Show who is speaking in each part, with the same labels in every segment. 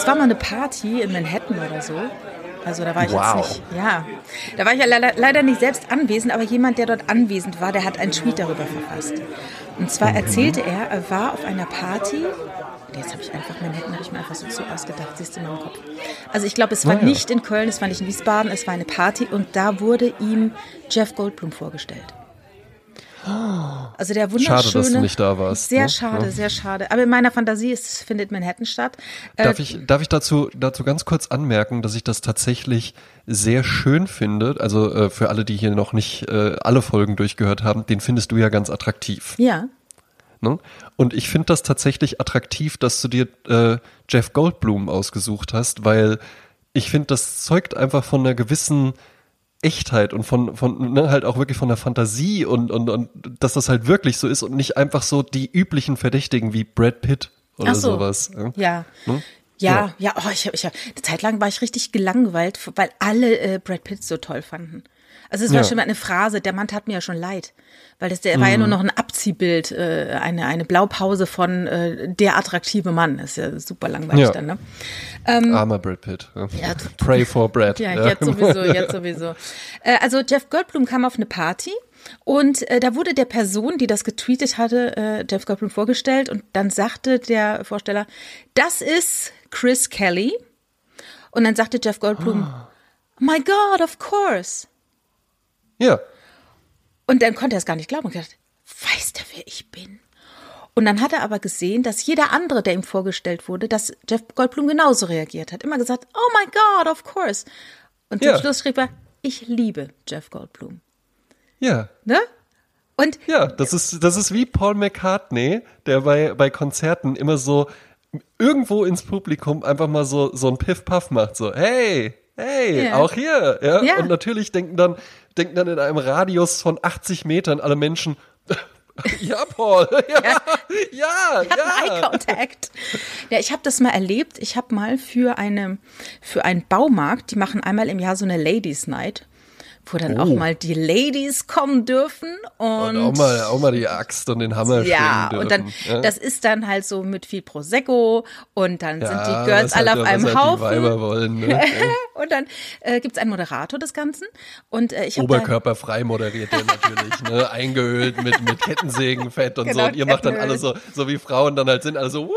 Speaker 1: es war mal eine Party in Manhattan oder so. Also da war ich
Speaker 2: Wow.
Speaker 1: jetzt nicht, ja, da war ich ja leider, leider nicht selbst anwesend, aber jemand, der dort anwesend war, der hat einen Tweet darüber verfasst. Und zwar erzählte er, er war auf einer Party. Jetzt habe ich einfach Manhattan, habe ich mir einfach so zu ausgedacht, siehst du in meinem Kopf. Also ich glaube, es war
Speaker 2: Ah, ja.
Speaker 1: nicht in Köln, es war nicht in Wiesbaden, es war eine Party und da wurde ihm Jeff Goldblum vorgestellt. Also der wunderschöne.
Speaker 2: Schade, dass du nicht da warst,
Speaker 1: Sehr
Speaker 2: ne?
Speaker 1: schade,
Speaker 2: Ja.
Speaker 1: sehr schade. Aber in meiner Fantasie ist, findet Manhattan statt. Äh,
Speaker 2: Darf ich, darf ich dazu, dazu ganz kurz anmerken, dass ich das tatsächlich sehr schön finde? Also äh, für alle, die hier noch nicht äh, alle Folgen durchgehört haben, den findest du ja ganz attraktiv.
Speaker 1: ja.
Speaker 2: Ne? Und ich finde das tatsächlich attraktiv, dass du dir äh, Jeff Goldblum ausgesucht hast, weil ich finde, das zeugt einfach von einer gewissen Echtheit und von, von ne, halt auch wirklich von der Fantasie und, und, und dass das halt wirklich so ist und nicht einfach so die üblichen Verdächtigen wie Brad Pitt oder
Speaker 1: so.
Speaker 2: sowas. Ja.
Speaker 1: Ja.
Speaker 2: Hm?
Speaker 1: Ja, ja, oh, ich ich eine Zeit lang war ich richtig gelangweilt, weil alle äh, Brad Pitt so toll fanden. Also es war
Speaker 2: Ja.
Speaker 1: schon mal eine Phrase, der Mann tat mir ja schon leid. Weil das der war ja nur
Speaker 2: Mhm.
Speaker 1: noch ein Abziehbild, äh, eine, eine Blaupause von äh, der attraktive Mann. ist ja super langweilig
Speaker 2: Ja.
Speaker 1: dann, ne?
Speaker 2: Armer Brad Pitt. Ja.
Speaker 1: Ja,
Speaker 2: Pray for Brad.
Speaker 1: Ja, jetzt sowieso, jetzt sowieso. Äh, also Jeff Goldblum kam auf eine Party und äh, da wurde der Person, die das getweetet hatte, äh, Jeff Goldblum vorgestellt und dann sagte der Vorsteller, das ist Chris Kelly. Und dann sagte Jeff Goldblum, my God, of course.
Speaker 2: Ja.
Speaker 1: Und dann konnte er es gar nicht glauben und gedacht, weiß der, wer ich bin? Und dann hat er aber gesehen, dass jeder andere, der ihm vorgestellt wurde, dass Jeff Goldblum genauso reagiert hat. Immer gesagt, oh my God, of course. Und
Speaker 2: Ja.
Speaker 1: zum Schluss schrieb er, ich liebe Jeff Goldblum.
Speaker 2: Ja.
Speaker 1: Ne? Und
Speaker 2: Ja, das ist, das ist wie Paul McCartney, der bei, bei Konzerten immer so irgendwo ins Publikum einfach mal so, so ein Piff-Puff macht, so, hey, hey,
Speaker 1: Ja.
Speaker 2: auch hier, ja?
Speaker 1: Ja.
Speaker 2: Und natürlich denken dann, denken dann in einem Radius von 80 Metern alle Menschen, ja, Paul, ja, ja,
Speaker 1: hat einen
Speaker 2: ja.
Speaker 1: Eye Contact. Ja, ich habe das mal erlebt. Ich habe mal für eine für einen Baumarkt, die machen einmal im Jahr so eine Ladies Night, wo dann auch
Speaker 2: Oh.
Speaker 1: mal die Ladies kommen dürfen und,
Speaker 2: Und auch mal, auch mal die Axt und den Hammer
Speaker 1: ja, und dann,
Speaker 2: ja?
Speaker 1: das ist dann halt so mit viel Prosecco und dann sind
Speaker 2: Ja,
Speaker 1: die Girls
Speaker 2: halt-
Speaker 1: alle auf einem
Speaker 2: halt
Speaker 1: Haufen.
Speaker 2: Wollen, ne?
Speaker 1: Und dann äh, gibt's einen Moderator des Ganzen. Und äh, ich habe
Speaker 2: Oberkörperfrei moderiert der natürlich, ne? Eingehüllt mit, mit Kettensägenfett und so.
Speaker 1: Genau,
Speaker 2: Und ihr macht dann alle so, so wie Frauen dann halt sind, alle so, Woo,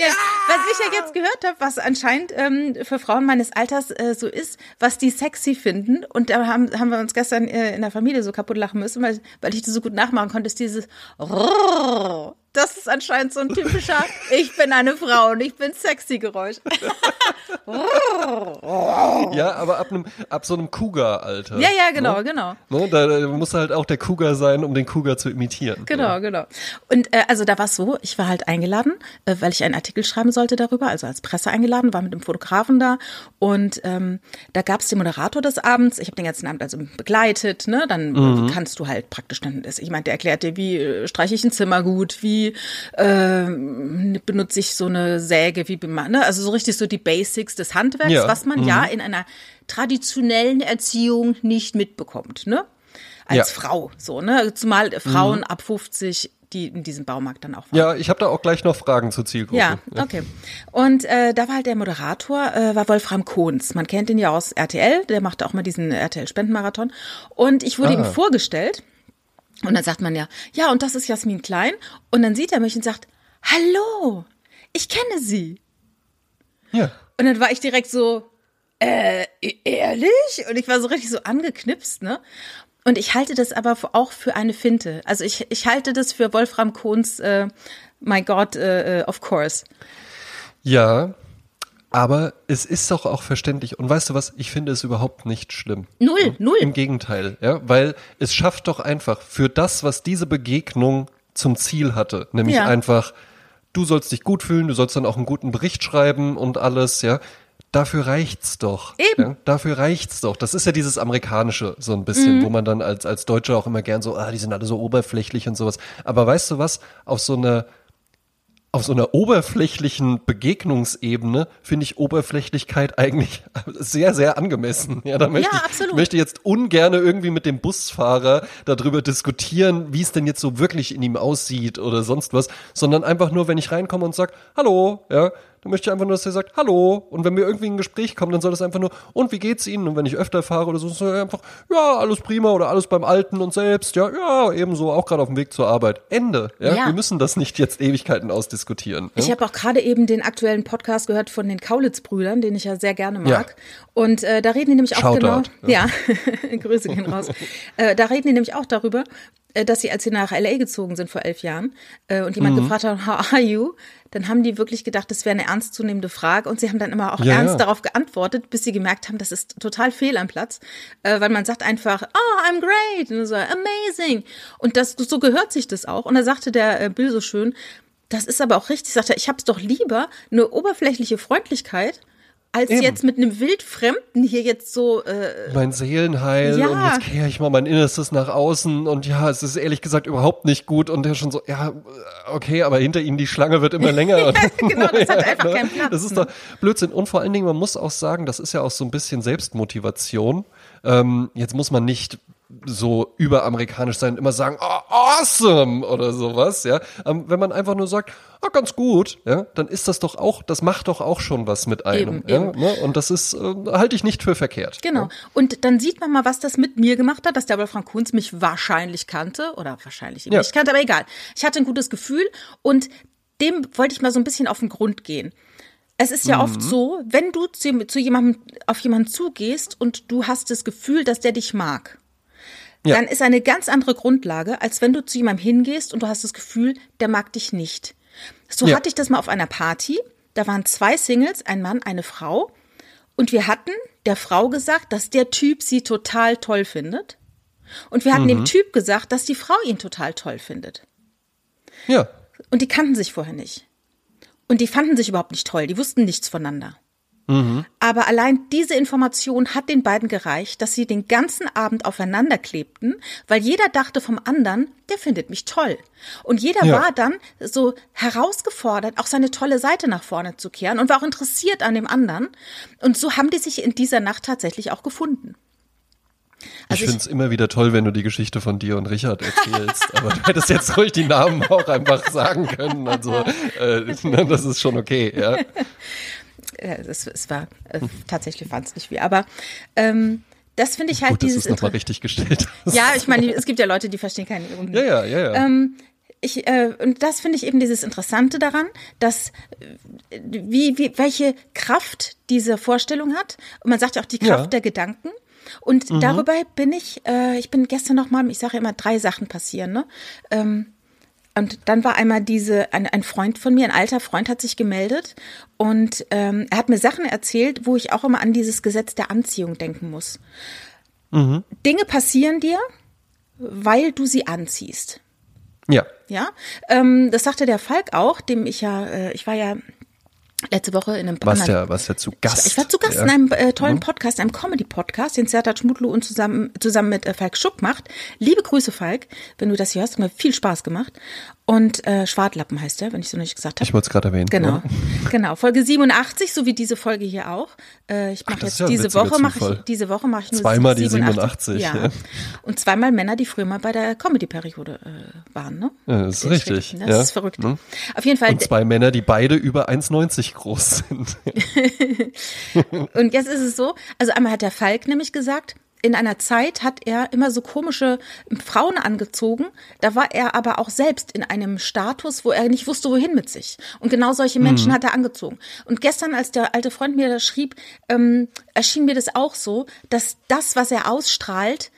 Speaker 1: Ja, was ich ja jetzt gehört habe, was anscheinend ähm, für Frauen meines Alters äh, so ist, was die sexy finden. Und da haben, haben wir uns gestern äh, in der Familie so kaputt lachen müssen, weil, weil ich das so gut nachmachen konnte, ist dieses Rrrr. Das ist anscheinend so ein typischer Ich bin eine Frau und ich bin sexy Geräusch.
Speaker 2: Ja, aber ab, einem, ab so einem Cougar-Alter.
Speaker 1: Ja, ja, genau, genau.
Speaker 2: Ne? Da, da muss halt auch der Cougar sein, um den Cougar zu imitieren.
Speaker 1: Genau, genau. Und äh, also da war es so, ich war halt eingeladen, äh, weil ich einen Artikel schreiben sollte darüber, also als Presse eingeladen, war mit dem Fotografen da und ähm, da gab es den Moderator des Abends. Ich habe den ganzen Abend also begleitet, ne? Dann äh, kannst du halt praktisch dann, ich meine, der erklärt dir, wie äh, streiche ich ein Zimmer gut, wie äh, benutze ich so eine Säge, wie bema- ne? also so richtig so die Basics des Handwerks,
Speaker 2: Ja.
Speaker 1: was man ja in einer traditionellen Erziehung nicht mitbekommt, ne? Als
Speaker 2: Ja.
Speaker 1: Frau, so, ne? Zumal Frauen ab 50, die in diesem Baumarkt dann auch waren.
Speaker 2: Ja, ich habe da auch gleich noch Fragen zur Zielgruppe.
Speaker 1: Ja, okay. Und äh, da war halt der Moderator, äh, war Wolfram Kohns. Man kennt ihn ja aus RTL, der machte auch mal diesen RTL-Spendenmarathon. Und ich wurde
Speaker 2: Ah.
Speaker 1: ihm vorgestellt. Und dann sagt man ja, ja, und das ist Jasmin Klein. Und dann sieht er mich und sagt, hallo, ich kenne Sie.
Speaker 2: ja.
Speaker 1: Und dann war ich direkt so, äh, ehrlich? Und ich war so richtig so angeknipst, ne? Und ich halte das aber auch für eine Finte. Also ich, ich halte das für Wolfram Kohns, äh, my God, äh, äh, of course.
Speaker 2: Ja, aber es ist doch auch verständlich. Und weißt du was? Ich finde es überhaupt nicht schlimm.
Speaker 1: Null, null.
Speaker 2: Im Gegenteil, ja, weil es schafft doch einfach für das, was diese Begegnung zum Ziel hatte, nämlich
Speaker 1: Ja.
Speaker 2: einfach, du sollst dich gut fühlen, du sollst dann auch einen guten Bericht schreiben und alles, ja. Dafür reicht's doch.
Speaker 1: Eben.
Speaker 2: Ja, dafür reicht's doch. Das ist ja dieses amerikanische so ein bisschen, wo man dann als als Deutscher auch immer gern so, ah, die sind alle so oberflächlich und sowas. Aber weißt du was? Auf so einer auf so einer oberflächlichen Begegnungsebene finde ich Oberflächlichkeit eigentlich sehr, sehr angemessen. Ja, da möchte
Speaker 1: Ja,
Speaker 2: ich, möchte jetzt ungern irgendwie mit dem Busfahrer darüber diskutieren, wie es denn jetzt so wirklich in ihm aussieht oder sonst was, sondern einfach nur, wenn ich reinkomme und sag, hallo, ja, dann möchte ich einfach nur, dass er sagt, hallo. Und wenn wir irgendwie in ein Gespräch kommen, dann soll das einfach nur, und wie geht's Ihnen? Und wenn ich öfter fahre oder so, soll er einfach, ja, alles prima oder alles beim Alten und selbst, ja, ja, ebenso, auch gerade auf dem Weg zur Arbeit. Ende. Ja?
Speaker 1: Ja.
Speaker 2: Wir müssen das nicht jetzt Ewigkeiten ausdiskutieren.
Speaker 1: Ich
Speaker 2: ja?
Speaker 1: habe auch gerade eben den aktuellen Podcast gehört von den Kaulitz-Brüdern, den ich ja sehr gerne mag. Und äh, da reden die nämlich auch
Speaker 2: Shoutout,
Speaker 1: genau. Ja, Grüße gehen raus. äh, da reden die nämlich auch darüber, dass sie, als sie nach LA gezogen sind vor elf Jahren äh, und
Speaker 2: Mhm.
Speaker 1: jemand gefragt hat, how are you? Dann haben die wirklich gedacht, das wäre eine ernstzunehmende Frage und sie haben dann immer auch
Speaker 2: Ja,
Speaker 1: ernst
Speaker 2: ja.
Speaker 1: darauf geantwortet, bis sie gemerkt haben, das ist total fehl am Platz, äh, weil man sagt einfach, oh, I'm great, und so, amazing. Und das, so gehört sich das auch. Und da sagte der äh, Bill so schön, das ist aber auch richtig, sagt er, ich hab's doch lieber eine oberflächliche Freundlichkeit, als
Speaker 2: Eben.
Speaker 1: jetzt mit einem Wildfremden hier jetzt so, äh,
Speaker 2: mein Seelenheil
Speaker 1: Ja.
Speaker 2: und jetzt kehre ich mal mein Innerstes nach außen und ja, es ist ehrlich gesagt überhaupt nicht gut und der schon so, ja, okay, aber hinter ihnen die Schlange wird immer länger.
Speaker 1: Genau, das hat einfach keinen Platz.
Speaker 2: Das ist
Speaker 1: ne?
Speaker 2: doch Blödsinn. Und vor allen Dingen, man muss auch sagen, das ist ja auch so ein bisschen Selbstmotivation. Ähm, jetzt muss man nicht so überamerikanisch sein, immer sagen, oh, awesome oder sowas, ja. Ähm, wenn man einfach nur sagt, ah, ganz gut, ja, dann ist das doch auch, das macht doch auch schon was mit einem.
Speaker 1: Eben,
Speaker 2: ja,
Speaker 1: eben.
Speaker 2: Ne? Und das ist, äh, halte ich nicht für verkehrt.
Speaker 1: Genau.
Speaker 2: Ja?
Speaker 1: Und dann sieht man mal, was das mit mir gemacht hat, dass der Wolfram Kunz mich wahrscheinlich kannte oder wahrscheinlich
Speaker 2: Ja.
Speaker 1: nicht kannte, aber egal. Ich hatte ein gutes Gefühl und dem wollte ich mal so ein bisschen auf den Grund gehen. Es ist ja
Speaker 2: Mhm.
Speaker 1: oft so, wenn du zu, zu jemandem, auf jemanden zugehst und du hast das Gefühl, dass der dich mag,
Speaker 2: Ja.
Speaker 1: dann ist eine ganz andere Grundlage, als wenn du zu jemandem hingehst und du hast das Gefühl, der mag dich nicht. So
Speaker 2: Ja.
Speaker 1: hatte ich das mal auf einer Party. Da waren zwei Singles, ein Mann, eine Frau. Und wir hatten der Frau gesagt, dass der Typ sie total toll findet. Und wir hatten
Speaker 2: Mhm.
Speaker 1: dem Typ gesagt, dass die Frau ihn total toll findet.
Speaker 2: ja.
Speaker 1: Und die kannten sich vorher nicht. Und die fanden sich überhaupt nicht toll. Die wussten nichts voneinander. Aber allein diese Information hat den beiden gereicht, dass sie den ganzen Abend aufeinander klebten, weil jeder dachte vom anderen, der findet mich toll. Und jeder
Speaker 2: Ja.
Speaker 1: war dann so herausgefordert, auch seine tolle Seite nach vorne zu kehren und war auch interessiert an dem anderen. Und so haben die sich in dieser Nacht tatsächlich auch gefunden. Also
Speaker 2: ich finde es immer wieder toll, wenn du die Geschichte von dir und Richard erzählst. aber du hättest jetzt ruhig die Namen auch einfach sagen können. Also äh, das ist schon okay, ja.
Speaker 1: Äh, es, es war äh, tatsächlich waren es nicht wir, aber ähm, das finde ich halt
Speaker 2: Gut,
Speaker 1: dieses
Speaker 2: es nochmal
Speaker 1: Inter-
Speaker 2: richtig gestellt.
Speaker 1: Ja, ich meine, es gibt ja Leute, die verstehen keine Ironie.
Speaker 2: Ja, ja, ja, ja.
Speaker 1: Ähm, ich, äh, und das finde ich eben dieses Interessante daran, dass äh, wie, wie, welche Kraft diese Vorstellung hat. Und man sagt ja auch die Kraft
Speaker 2: Ja. Mhm.
Speaker 1: der Gedanken. Und darüber bin ich, äh, ich bin gestern noch mal, ich sage ja immer, drei Sachen passieren. Ne? Ähm, und dann war einmal diese, ein, ein Freund von mir, ein alter Freund hat sich gemeldet und ähm, er hat mir Sachen erzählt, wo ich auch immer an dieses Gesetz der Anziehung denken muss. Dinge passieren dir, weil du sie anziehst.
Speaker 2: ja.
Speaker 1: Ja, ähm, das sagte der Falk auch, dem ich ja, äh, ich war ja letzte Woche in einem
Speaker 2: Was ja, was ja zu Gast.
Speaker 1: ich war zu Gast
Speaker 2: ja.
Speaker 1: in einem äh, tollen Podcast, einem Comedy-Podcast, den Sertat Schmutlu und zusammen, zusammen mit äh, Falk Schuck macht. Liebe Grüße, Falk, wenn du das hier hörst, hat mir viel Spaß gemacht. Und äh, Schwartlappen heißt er, wenn ich so nicht gesagt habe.
Speaker 2: Ich wollte es gerade erwähnen.
Speaker 1: Genau,
Speaker 2: Ja.
Speaker 1: genau. Folge 87, so wie diese Folge hier auch. Äh, ich mache jetzt
Speaker 2: ja
Speaker 1: diese Woche mache ich diese Woche mache ich nur
Speaker 2: Zweimal die 87,
Speaker 1: Ja.
Speaker 2: ja.
Speaker 1: Und zweimal Männer, die früher mal bei der Comedy-Periode äh, waren, ne?
Speaker 2: Ja, das ist richtig,
Speaker 1: Das
Speaker 2: ja.
Speaker 1: ist verrückt.
Speaker 2: Mhm.
Speaker 1: Auf jeden Fall.
Speaker 2: Und zwei Männer, die beide über 1,90 groß sind.
Speaker 1: Und jetzt ist es so, also einmal hat der Falk nämlich gesagt, in einer Zeit hat er immer so komische Frauen angezogen. Da war er aber auch selbst in einem Status, wo er nicht wusste, wohin mit sich. Und genau solche Menschen hat er angezogen. Und gestern, als der alte Freund mir das schrieb, ähm, erschien mir das auch so, dass das, was er ausstrahlt,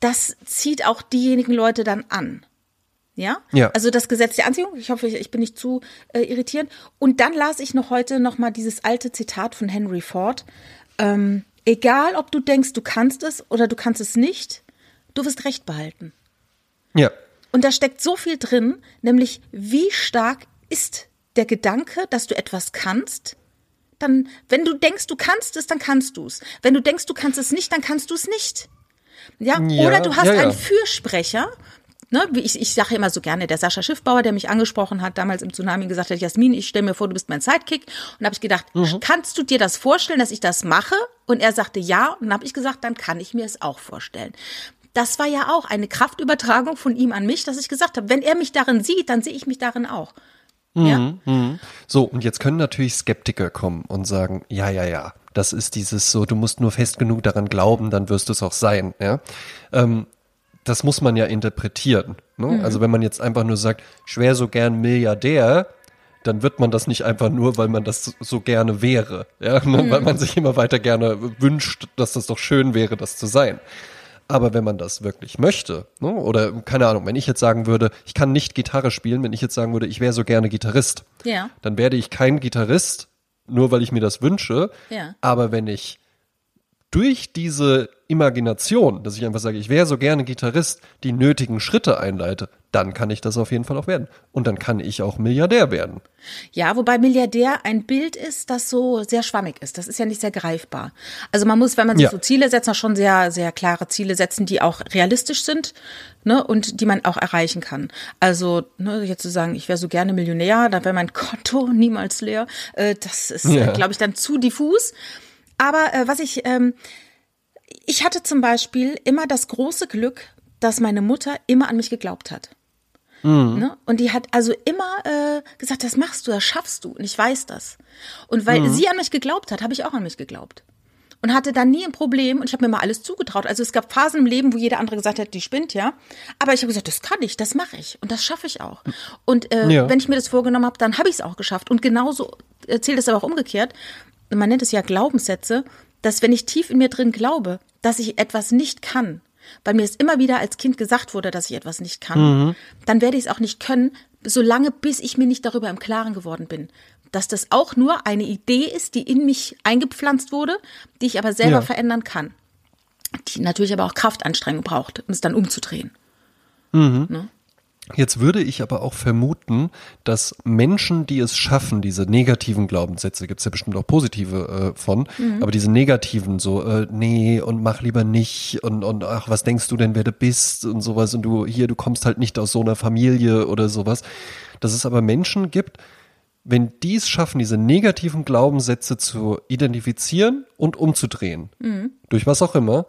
Speaker 1: das zieht auch diejenigen Leute dann an. Ja?
Speaker 2: Ja.
Speaker 1: Also das Gesetz der Anziehung. Ich hoffe, ich, ich bin nicht zu äh, irritierend. Und dann las ich noch heute noch mal dieses alte Zitat von Henry Ford. Ähm, egal, ob du denkst, du kannst es oder du kannst es nicht, du wirst Recht behalten.
Speaker 2: Ja.
Speaker 1: Und da steckt so viel drin, nämlich wie stark ist der Gedanke, dass du etwas kannst. Dann, wenn du denkst, du kannst es, dann kannst du es. Wenn du denkst, du kannst es nicht, dann kannst du es nicht. Ja,
Speaker 2: Ja,
Speaker 1: oder du hast
Speaker 2: ja, ja.
Speaker 1: einen Fürsprecher. Ne, wie ich, ich sage immer so gerne, der Sascha Schiffbauer, der mich angesprochen hat, damals im Tsunami gesagt hat, Jasmin, ich stelle mir vor, du bist mein Sidekick. Und da habe ich gedacht,
Speaker 2: Mhm.
Speaker 1: kannst du dir das vorstellen, dass ich das mache? Und er sagte ja. Und dann habe ich gesagt, dann kann ich mir es auch vorstellen. Das war ja auch eine Kraftübertragung von ihm an mich, dass ich gesagt habe, wenn er mich darin sieht, dann sehe ich mich darin auch. ja.
Speaker 2: So, und jetzt können natürlich Skeptiker kommen und sagen, ja, ja, ja, das ist dieses so, du musst nur fest genug daran glauben, dann wirst du es auch sein, ja. Ähm, das muss man ja interpretieren. Ne? Also wenn man jetzt einfach nur sagt, ich wäre so gern Milliardär, dann wird man das nicht einfach nur, weil man das so gerne wäre, ja, ne? weil man sich immer weiter gerne wünscht, dass das doch schön wäre, das zu sein. Aber wenn man das wirklich möchte, ne? oder keine Ahnung, wenn ich jetzt sagen würde, ich kann nicht Gitarre spielen, wenn ich jetzt sagen würde, ich wäre so gerne Gitarrist,
Speaker 1: Ja.
Speaker 2: dann werde ich kein Gitarrist, nur weil ich mir das wünsche.
Speaker 1: Ja.
Speaker 2: Aber wenn ich durch diese Imagination, dass ich einfach sage, ich wäre so gerne Gitarrist, die nötigen Schritte einleite, dann kann ich das auf jeden Fall auch werden. Und dann kann ich auch Milliardär werden.
Speaker 1: Ja, wobei Milliardär ein Bild ist, das so sehr schwammig ist. Das ist ja nicht sehr greifbar. Also man muss, wenn man sich
Speaker 2: Ja.
Speaker 1: so Ziele setzt, auch schon sehr, sehr klare Ziele setzen, die auch realistisch sind ne, und die man auch erreichen kann. Also ne, jetzt zu sagen, ich wäre so gerne Millionär, dann wäre mein Konto niemals leer. Äh, das ist,
Speaker 2: Ja.
Speaker 1: glaube ich, dann zu diffus. Aber äh, was ich, ähm, ich hatte zum Beispiel immer das große Glück, dass meine Mutter immer an mich geglaubt hat. Ne? Und die hat also immer äh, gesagt, das machst du, das schaffst du. Und ich weiß das. Und weil sie an mich geglaubt hat, habe ich auch an mich geglaubt. Und hatte dann nie ein Problem und ich habe mir mal alles zugetraut. Also es gab Phasen im Leben, wo jeder andere gesagt hat, die spinnt ja. Aber ich habe gesagt, das kann ich, das mache ich und das schaffe ich auch. Und äh,
Speaker 2: Ja.
Speaker 1: wenn ich mir das vorgenommen habe, dann habe ich es auch geschafft. Und genauso erzählt es aber auch umgekehrt. Man nennt es ja Glaubenssätze, dass wenn ich tief in mir drin glaube, dass ich etwas nicht kann, weil mir es immer wieder als Kind gesagt wurde, dass ich etwas nicht kann, dann werde ich es auch nicht können, solange bis ich mir nicht darüber im Klaren geworden bin. Dass das auch nur eine Idee ist, die in mich eingepflanzt wurde, die ich aber selber
Speaker 2: Ja.
Speaker 1: verändern kann. Die natürlich aber auch Kraftanstrengung braucht, um es dann umzudrehen.
Speaker 2: Jetzt würde ich aber auch vermuten, dass Menschen, die es schaffen, diese negativen Glaubenssätze, gibt es ja bestimmt auch positive äh, von, aber diese negativen, so, äh, nee, und mach lieber nicht und, und ach, was denkst du denn, wer du bist und sowas und du hier, du kommst halt nicht aus so einer Familie oder sowas, dass es aber Menschen gibt, wenn die es schaffen, diese negativen Glaubenssätze zu identifizieren und umzudrehen, durch was auch immer,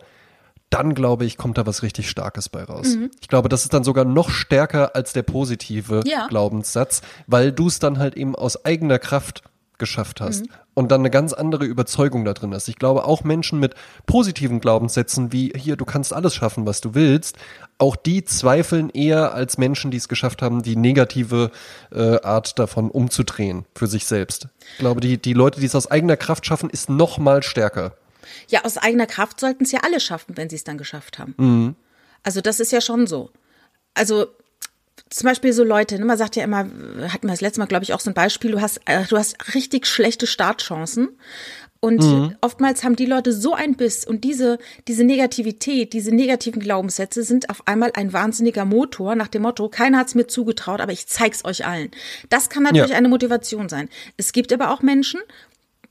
Speaker 2: dann glaube ich, kommt da was richtig Starkes bei raus. Ich glaube, das ist dann sogar noch stärker als der positive
Speaker 1: Ja.
Speaker 2: Glaubenssatz, weil du es dann halt eben aus eigener Kraft geschafft hast und dann eine ganz andere Überzeugung da drin hast. Ich glaube, auch Menschen mit positiven Glaubenssätzen wie hier, du kannst alles schaffen, was du willst, auch die zweifeln eher als Menschen, die es geschafft haben, die negative äh, Art davon umzudrehen für sich selbst. Ich glaube, die, die Leute, die es aus eigener Kraft schaffen, ist noch mal stärker.
Speaker 1: Ja, aus eigener Kraft sollten es ja alle schaffen, wenn sie es dann geschafft haben. Also das ist ja schon so. Also zum Beispiel so Leute, ne, man sagt ja immer, hatten wir das letzte Mal, glaube ich, auch so ein Beispiel, du hast, äh, du hast richtig schlechte Startchancen. Und oftmals haben die Leute so einen Biss und diese, diese Negativität, diese negativen Glaubenssätze sind auf einmal ein wahnsinniger Motor nach dem Motto, keiner hat es mir zugetraut, aber ich zeig's euch allen. Das kann natürlich
Speaker 2: Ja.
Speaker 1: eine Motivation sein. Es gibt aber auch Menschen,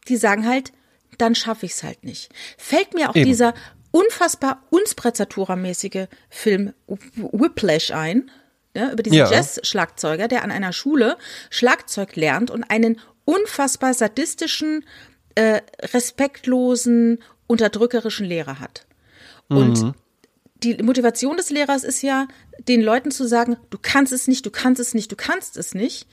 Speaker 1: die sagen halt, dann schaffe ich es halt nicht. Fällt mir auch
Speaker 2: Eben.
Speaker 1: dieser unfassbar Unsprezzatura-mäßige Film Whiplash ein, ne, über diesen
Speaker 2: Ja.
Speaker 1: Jazz-Schlagzeuger, der an einer Schule Schlagzeug lernt und einen unfassbar sadistischen, äh, respektlosen, unterdrückerischen Lehrer hat. Und die Motivation des Lehrers ist ja, den Leuten zu sagen, du kannst es nicht, du kannst es nicht, du kannst es nicht,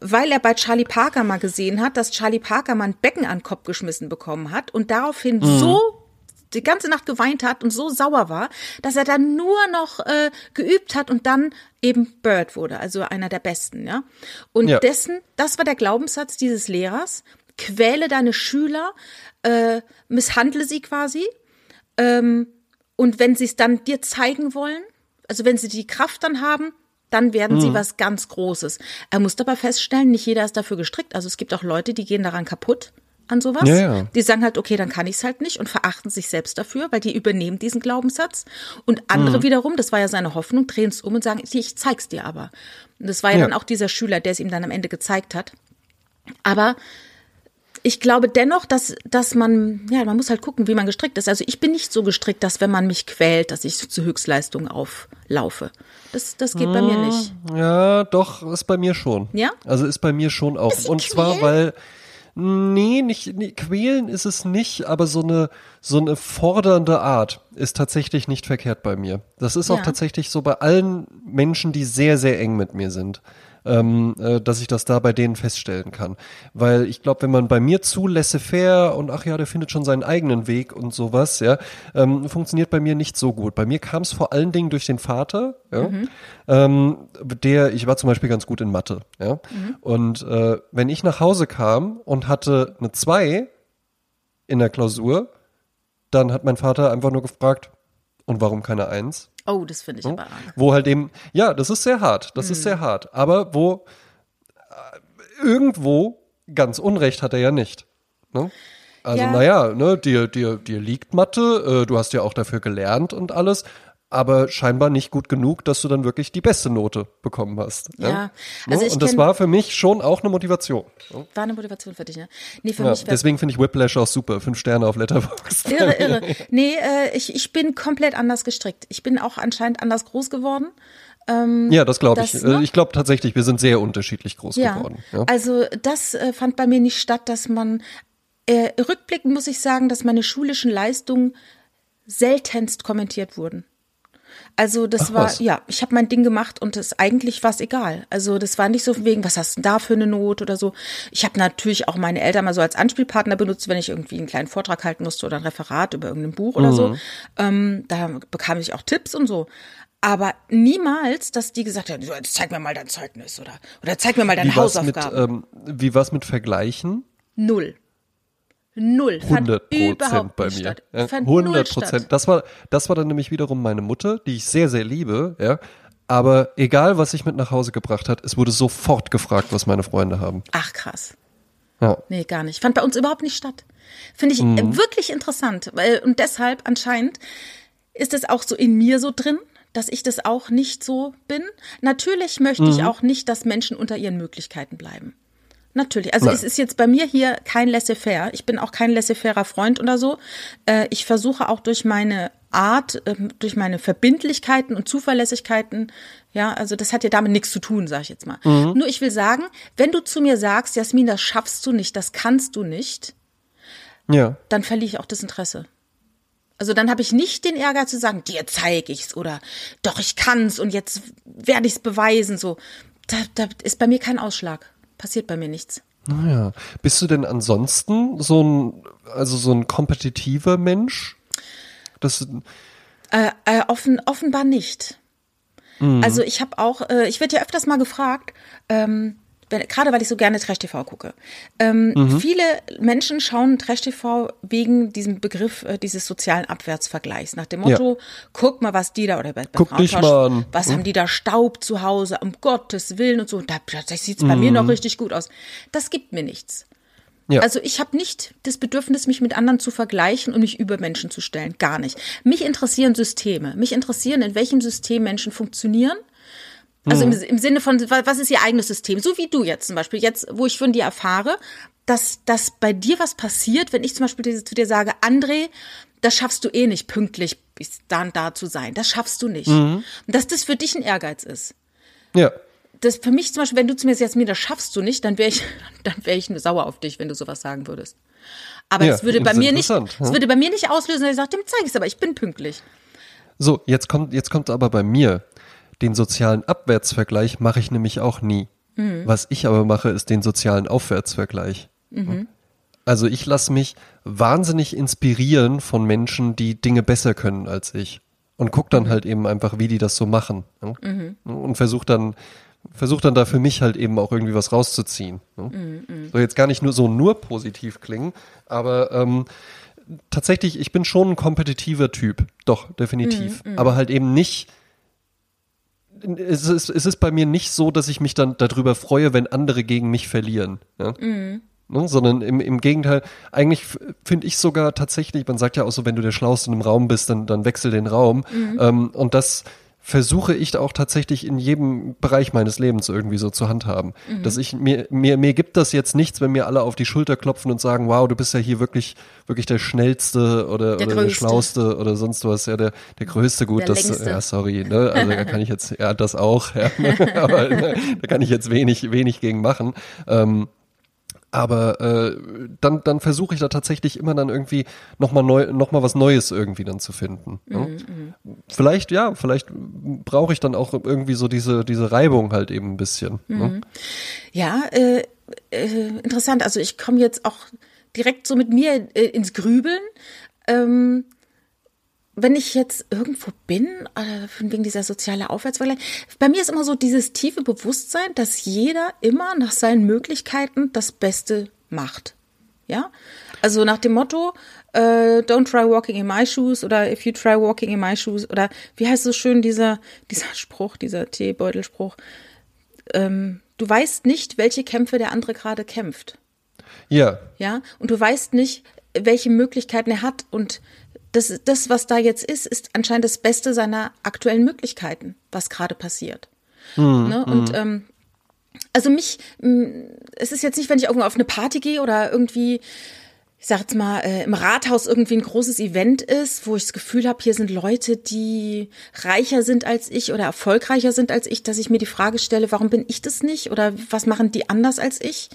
Speaker 1: weil er bei Charlie Parker mal gesehen hat, dass Charlie Parker mal ein Becken an den Kopf geschmissen bekommen hat und daraufhin so die ganze Nacht geweint hat und so sauer war, dass er dann nur noch äh, geübt hat und dann eben Bird wurde, also einer der Besten, ja. Und
Speaker 2: Ja.
Speaker 1: dessen, das war der Glaubenssatz dieses Lehrers: Quäle deine Schüler, äh, misshandle sie quasi, ähm, und wenn sie es dann dir zeigen wollen, also wenn sie die Kraft dann haben, dann werden
Speaker 2: Mhm.
Speaker 1: sie was ganz Großes. Er musste aber feststellen, nicht jeder ist dafür gestrickt. Also es gibt auch Leute, die gehen daran kaputt an sowas.
Speaker 2: Ja, ja.
Speaker 1: Die sagen halt, okay, dann kann ich es halt nicht und verachten sich selbst dafür, weil die übernehmen diesen Glaubenssatz. Und andere
Speaker 2: Mhm.
Speaker 1: wiederum, das war ja seine Hoffnung, drehen es um und sagen, ich zeig's dir aber. Und das war ja,
Speaker 2: Ja.
Speaker 1: dann auch dieser Schüler, der es ihm dann am Ende gezeigt hat. Aber ich glaube dennoch, dass, dass man, ja, man muss halt gucken, wie man gestrickt ist. Also ich bin nicht so gestrickt, dass wenn man mich quält, dass ich zu Höchstleistungen auflaufe. Das, das geht bei mir nicht.
Speaker 2: Ja, doch, ist bei mir schon.
Speaker 1: Ja?
Speaker 2: Also ist bei mir schon auch. Und zwar, weil, nee, nicht, nee, quälen ist es nicht, aber so eine, so eine fordernde Art ist tatsächlich nicht verkehrt bei mir. Das ist auch
Speaker 1: Ja.
Speaker 2: tatsächlich so bei allen Menschen, die sehr, sehr eng mit mir sind. Ähm, äh, dass ich das da bei denen feststellen kann. Weil ich glaube, wenn man bei mir zu laissez-faire und ach ja, der findet schon seinen eigenen Weg und sowas, ja, ähm, funktioniert bei mir nicht so gut. Bei mir kam es vor allen Dingen durch den Vater, ja,
Speaker 1: Mhm.
Speaker 2: ähm, der, ich war zum Beispiel ganz gut in Mathe, ja.
Speaker 1: Mhm.
Speaker 2: Und äh, wenn ich nach Hause kam und hatte eine 2 in der Klausur, dann hat mein Vater einfach nur gefragt, und warum keine Eins?
Speaker 1: Oh, das finde ich aber arg.
Speaker 2: Wo halt eben, ja, das ist sehr hart, das
Speaker 1: Mhm.
Speaker 2: ist sehr hart, aber wo äh, irgendwo ganz Unrecht hat er ja nicht. Ne? Also,
Speaker 1: Ja.
Speaker 2: naja, ne, dir, dir, dir liegt Mathe, äh, du hast ja auch dafür gelernt und alles, aber scheinbar nicht gut genug, dass du dann wirklich die beste Note bekommen hast.
Speaker 1: Ja,
Speaker 2: Ne?
Speaker 1: also ich
Speaker 2: und das war für mich schon auch eine Motivation. Ne?
Speaker 1: War eine Motivation für dich, ne? Nee, für
Speaker 2: Ja,
Speaker 1: mich
Speaker 2: deswegen finde ich Whiplash auch super. Fünf Sterne auf Letterboxd.
Speaker 1: Irre, irre. Nee, äh, ich, ich bin komplett anders gestrickt. Ich bin auch anscheinend anders groß geworden.
Speaker 2: Ja, das glaube ich.
Speaker 1: Das, ne?
Speaker 2: Äh, Ich glaube tatsächlich, wir sind sehr unterschiedlich groß
Speaker 1: Ja.
Speaker 2: geworden. Ja.
Speaker 1: Also das äh, fand bei mir nicht statt, dass man äh, rückblickend muss ich sagen, dass meine schulischen Leistungen seltenst kommentiert wurden. Also das
Speaker 2: Ach,
Speaker 1: war,
Speaker 2: was?
Speaker 1: ja, ich habe mein Ding gemacht und es eigentlich war es egal. Also das war nicht so wegen, was hast du denn da für eine Not oder so. Ich habe natürlich auch meine Eltern mal so als Anspielpartner benutzt, wenn ich irgendwie einen kleinen Vortrag halten musste oder ein Referat über irgendein Buch oder
Speaker 2: Mhm.
Speaker 1: so. Ähm, da bekam ich auch Tipps und so. Aber niemals, dass die gesagt haben, so, jetzt zeig mir mal dein Zeugnis oder, oder zeig mir mal deine
Speaker 2: Wie war's mit,
Speaker 1: Hausaufgaben.
Speaker 2: ähm, wie war's mit Vergleichen?
Speaker 1: Null. Null. Fand
Speaker 2: 100 Prozent bei mir.
Speaker 1: statt.
Speaker 2: Ja,
Speaker 1: Fand null
Speaker 2: 100
Speaker 1: statt.
Speaker 2: Prozent. Das war, das war dann nämlich wiederum meine Mutter, die ich sehr, sehr liebe, ja. Aber egal, was ich mit nach Hause gebracht hat, es wurde sofort gefragt, was meine Freunde haben.
Speaker 1: Ach krass.
Speaker 2: Ja.
Speaker 1: Nee, gar nicht. Fand bei uns überhaupt nicht statt. Finde ich äh, wirklich interessant. Weil, und deshalb anscheinend ist es auch so in mir so drin, dass ich das auch nicht so bin. Natürlich möchte ich auch nicht, dass Menschen unter ihren Möglichkeiten bleiben. Natürlich. Also
Speaker 2: Nein.
Speaker 1: es ist jetzt bei mir hier kein laissez-faire. Ich bin auch kein laissez-fairer Freund oder so. Äh, ich versuche auch durch meine Art, ähm, durch meine Verbindlichkeiten und Zuverlässigkeiten, ja, also das hat ja damit nichts zu tun, sage ich jetzt mal. Nur ich will sagen, wenn du zu mir sagst, Jasmin, das schaffst du nicht, das kannst du nicht,
Speaker 2: Ja.
Speaker 1: dann verliere ich auch das Interesse. Also dann habe ich nicht den Ärger zu sagen, dir zeige ich's oder doch ich kann's und jetzt werde ich's beweisen. So, da, da ist bei mir kein Ausschlag. Passiert bei mir nichts.
Speaker 2: Naja. Bist du denn ansonsten so ein, also so ein kompetitiver Mensch? Das,
Speaker 1: Äh, äh, offen, offenbar nicht. Also ich habe auch, äh, ich werde ja öfters mal gefragt, ähm, gerade weil ich so gerne Trash-TV gucke. Ähm, Viele Menschen schauen Trash-TV wegen diesem Begriff äh, dieses sozialen Abwärtsvergleichs. Nach dem Motto, guck mal, was die da, oder bei, bei
Speaker 2: Guck dich mal an.
Speaker 1: was haben die da Staub zu Hause, um Gottes Willen und so. Da, das sieht's bei mir noch richtig gut aus. Das gibt mir nichts.
Speaker 2: ja.
Speaker 1: Also ich habe nicht das Bedürfnis, mich mit anderen zu vergleichen und mich über Menschen zu stellen. Gar nicht. Mich interessieren Systeme. Mich interessieren, in welchem System Menschen funktionieren. Also im, im Sinne von, wa- was ist ihr eigenes System? So wie du jetzt zum Beispiel. Jetzt, wo ich von dir erfahre, dass, dass bei dir was passiert, wenn ich zum Beispiel zu dir sage, André, das schaffst du eh nicht, pünktlich bis da und da zu sein. Das schaffst du nicht. Und dass das für dich ein Ehrgeiz ist
Speaker 2: ja.
Speaker 1: das für mich zum Beispiel, wenn du zu mir sagst, mir das schaffst du nicht, dann wäre ich, dann wäre ich nur sauer auf dich, wenn du sowas sagen würdest. Aber
Speaker 2: Ja,
Speaker 1: es würde bei mir nicht,
Speaker 2: interessant,
Speaker 1: es würde bei mir nicht auslösen, dass ich sage, dem zeige ich es, aber ich bin pünktlich.
Speaker 2: So, jetzt kommt, jetzt kommt aber bei mir. Den sozialen Abwärtsvergleich mache ich nämlich auch nie.
Speaker 1: Mhm.
Speaker 2: Was ich aber mache, ist den sozialen Aufwärtsvergleich.
Speaker 1: Mhm.
Speaker 2: Also ich lasse mich wahnsinnig inspirieren von Menschen, die Dinge besser können als ich. Und guck
Speaker 1: Mhm.
Speaker 2: dann halt eben einfach, wie die das so machen. ne? Und versuch dann, versuch dann da für mich halt eben auch irgendwie was rauszuziehen. ne?
Speaker 1: Mhm,
Speaker 2: Soll jetzt gar nicht nur so nur positiv klingen, aber ähm, tatsächlich, ich bin schon ein kompetitiver Typ. Doch,
Speaker 1: Mhm,
Speaker 2: definitiv. Aber halt eben nicht. Es ist, es ist bei mir nicht so, dass ich mich dann darüber freue, wenn andere gegen mich verlieren. Ja?
Speaker 1: Mhm.
Speaker 2: Ne? Sondern im, im Gegenteil, eigentlich finde ich sogar tatsächlich, man sagt ja auch so, wenn du der Schlauste im Raum bist, dann, dann wechsel den Raum.
Speaker 1: Mhm.
Speaker 2: Ähm, und das versuche ich auch tatsächlich in jedem Bereich meines Lebens irgendwie so zu handhaben.
Speaker 1: Mhm.
Speaker 2: Dass ich mir, mir, mir gibt das jetzt nichts, wenn mir alle auf die Schulter klopfen und sagen, wow, du bist ja hier wirklich, wirklich der schnellste oder,
Speaker 1: Der
Speaker 2: oder der schlauste oder sonst was, ja, der, der größte, gut,
Speaker 1: Der
Speaker 2: das,
Speaker 1: längste.
Speaker 2: ja, sorry, ne, also da kann ich jetzt, ja, das auch, ja, aber ne, da kann ich jetzt wenig, wenig gegen machen. Ähm, Aber äh, dann, dann versuche ich da tatsächlich immer dann irgendwie nochmal neu, noch mal was Neues irgendwie dann zu finden. Ne? Mhm, vielleicht, ja, vielleicht brauche ich dann auch irgendwie so diese, diese Reibung halt eben ein bisschen. Ne? Mhm.
Speaker 1: Ne? Ja, äh, äh, interessant. Also ich komme jetzt auch direkt so mit mir äh, ins Grübeln. Ähm, wenn ich jetzt irgendwo bin, äh, wegen dieser soziale Aufwärtsvergleich, bei mir ist immer so dieses tiefe Bewusstsein, dass jeder immer nach seinen Möglichkeiten das Beste macht. Ja, also nach dem Motto, äh, don't try walking in my shoes oder if you try walking in my shoes oder wie heißt so schön dieser, dieser Spruch, dieser Teebeutelspruch, ähm, du weißt nicht, welche Kämpfe der andere gerade kämpft.
Speaker 2: Ja.
Speaker 1: Ja, und du weißt nicht, welche Möglichkeiten er hat und das, das, was da jetzt ist, ist anscheinend das Beste seiner aktuellen Möglichkeiten, was gerade passiert. Mhm. Ne? Und mhm. ähm, also mich, es ist jetzt nicht, wenn ich irgendwo auf eine Party gehe oder irgendwie, ich sag jetzt mal, äh, im Rathaus irgendwie ein großes Event ist, wo ich das Gefühl habe, hier sind Leute, die reicher sind als ich oder erfolgreicher sind als ich, dass ich mir die Frage stelle, warum bin ich das nicht oder was machen die anders als ich?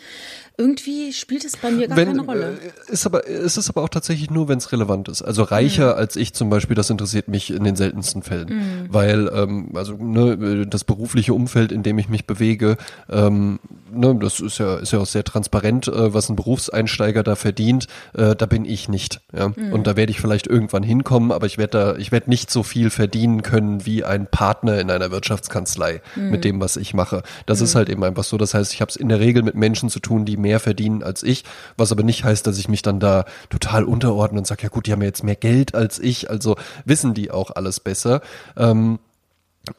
Speaker 1: Irgendwie spielt es bei mir gar wenn, keine Rolle.
Speaker 2: Äh, ist aber, es ist aber auch tatsächlich nur, wenn es relevant ist. Also reicher mhm. als ich zum Beispiel, das interessiert mich in den seltensten Fällen. Mhm. Weil, ähm, also ne, das berufliche Umfeld, in dem ich mich bewege, ähm, ne, das ist ja, ist ja auch sehr transparent, äh, was ein Berufseinsteiger da verdient. Äh, da bin ich nicht. Ja? Mhm. Und da werde ich vielleicht irgendwann hinkommen, aber ich werde da, ich werde nicht so viel verdienen können wie ein Partner in einer Wirtschaftskanzlei mit mhm. dem, was ich mache. Das ist mhm. halt eben einfach so. Das heißt, ich habe es in der Regel mit Menschen zu tun, die mehr verdienen als ich, was aber nicht heißt, dass ich mich dann da total unterordne und sage, ja gut, die haben ja jetzt mehr Geld als ich, also wissen die auch alles besser. Ähm,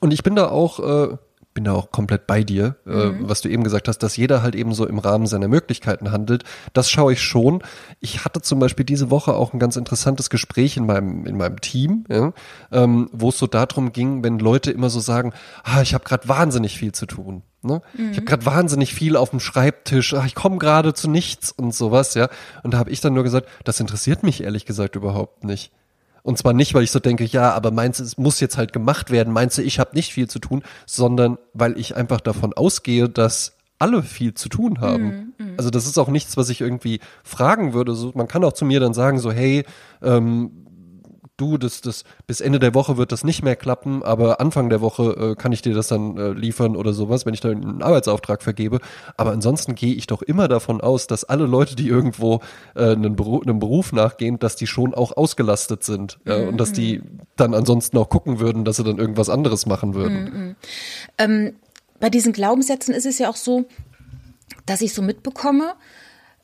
Speaker 2: und ich bin da auch, äh, bin da auch komplett bei dir, äh, mhm. äh, was du eben gesagt hast, dass jeder halt eben so im Rahmen seiner Möglichkeiten handelt. Das schaue ich schon. Ich hatte zum Beispiel diese Woche auch ein ganz interessantes Gespräch in meinem in meinem Team, ja, ähm, wo es so darum ging, wenn Leute immer so sagen, ah, ich habe gerade wahnsinnig viel zu tun. Ne? Mhm. Ich habe gerade wahnsinnig viel auf dem Schreibtisch, ach, ich komme gerade zu nichts und sowas, ja. Und da habe ich dann nur gesagt, das interessiert mich ehrlich gesagt überhaupt nicht. Und zwar nicht, weil ich so denke, ja, aber meinst du, es muss jetzt halt gemacht werden, meinst du, ich habe nicht viel zu tun, sondern weil ich einfach davon ausgehe, dass alle viel zu tun haben. Mm, mm. Also das ist auch nichts, was ich irgendwie fragen würde. So, man kann auch zu mir dann sagen, so, hey, ähm, du, das, das, bis Ende der Woche wird das nicht mehr klappen, aber Anfang der Woche äh, kann ich dir das dann äh, liefern oder sowas, wenn ich da einen Arbeitsauftrag vergebe. Aber ansonsten gehe ich doch immer davon aus, dass alle Leute, die irgendwo äh, einen, Beruf, einem Beruf nachgehen, dass die schon auch ausgelastet sind ja, mhm. und dass die mhm. dann ansonsten auch gucken würden, dass sie dann irgendwas anderes machen würden. Mhm.
Speaker 1: Ähm, bei diesen Glaubenssätzen ist es ja auch so, dass ich so mitbekomme,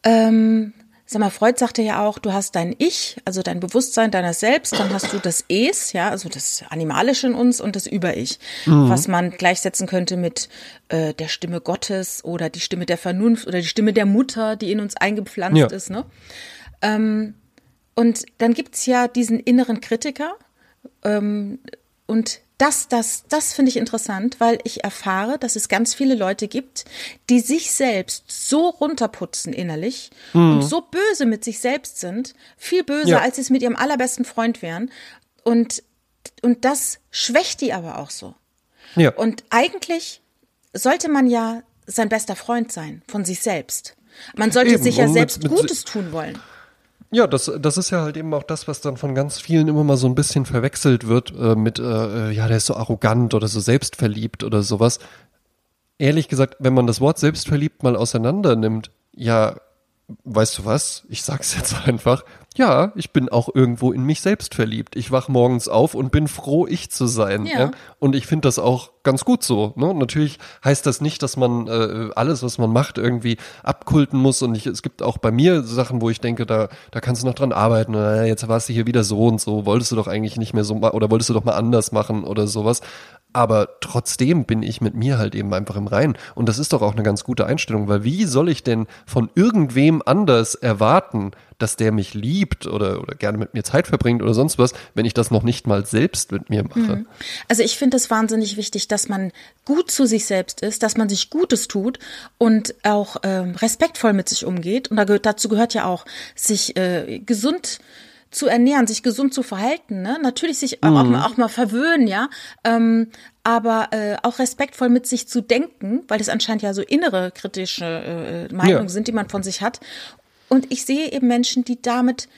Speaker 1: ähm, Sag mal, Freud sagte ja auch, du hast dein Ich, also dein Bewusstsein deiner selbst, dann hast du das Es, ja, also das Animalische in uns und das Über-Ich, mhm. was man gleichsetzen könnte mit äh, der Stimme Gottes oder die Stimme der Vernunft oder die Stimme der Mutter, die in uns eingepflanzt ja. ist. Ne? Ähm, und dann gibt's ja diesen inneren Kritiker ähm, und das, das, das finde ich interessant, weil ich erfahre, dass es ganz viele Leute gibt, die sich selbst so runterputzen innerlich mhm. und so böse mit sich selbst sind, viel böser, ja. als sie es mit ihrem allerbesten Freund wären. Und, und das schwächt die aber auch so. Ja. Und eigentlich sollte man ja sein bester Freund sein von sich selbst. Man sollte Eben, sich ja selbst mit, mit Gutes tun wollen.
Speaker 2: Ja, das, das ist ja halt eben auch das, was dann von ganz vielen immer mal so ein bisschen verwechselt wird äh, mit, äh, ja, der ist so arrogant oder so selbstverliebt oder sowas. Ehrlich gesagt, wenn man das Wort selbstverliebt mal auseinander nimmt, ja, weißt du was? Ich sag's jetzt einfach. Ja, ich bin auch irgendwo in mich selbst verliebt. Ich wach morgens auf und bin froh, ich zu sein. Ja. ja? Und ich finde das auch ganz gut so. Ne? Natürlich heißt das nicht, dass man äh, alles, was man macht, irgendwie abkulten muss. Und ich, es gibt auch bei mir Sachen, wo ich denke, da, da kannst du noch dran arbeiten. Oder, jetzt warst du hier wieder so und so. Wolltest du doch eigentlich nicht mehr so oder wolltest du doch mal anders machen oder sowas. Aber trotzdem bin ich mit mir halt eben einfach im Rein. Und das ist doch auch eine ganz gute Einstellung, weil wie soll ich denn von irgendwem anders erwarten, dass der mich liebt oder, oder gerne mit mir Zeit verbringt oder sonst was, wenn ich das noch nicht mal selbst mit mir mache? Mhm.
Speaker 1: Also ich finde es wahnsinnig wichtig, dass man gut zu sich selbst ist, dass man sich Gutes tut und auch ähm, respektvoll mit sich umgeht. Und da gehört, dazu gehört ja auch, sich äh, gesund zu ernähren, sich gesund zu verhalten, ne? Natürlich sich auch, auch, mal, auch mal verwöhnen, ja. Ähm, aber äh, auch respektvoll mit sich zu denken, weil das anscheinend ja so innere kritische äh, Meinungen ja. sind, die man von sich hat. Und ich sehe eben Menschen, die damit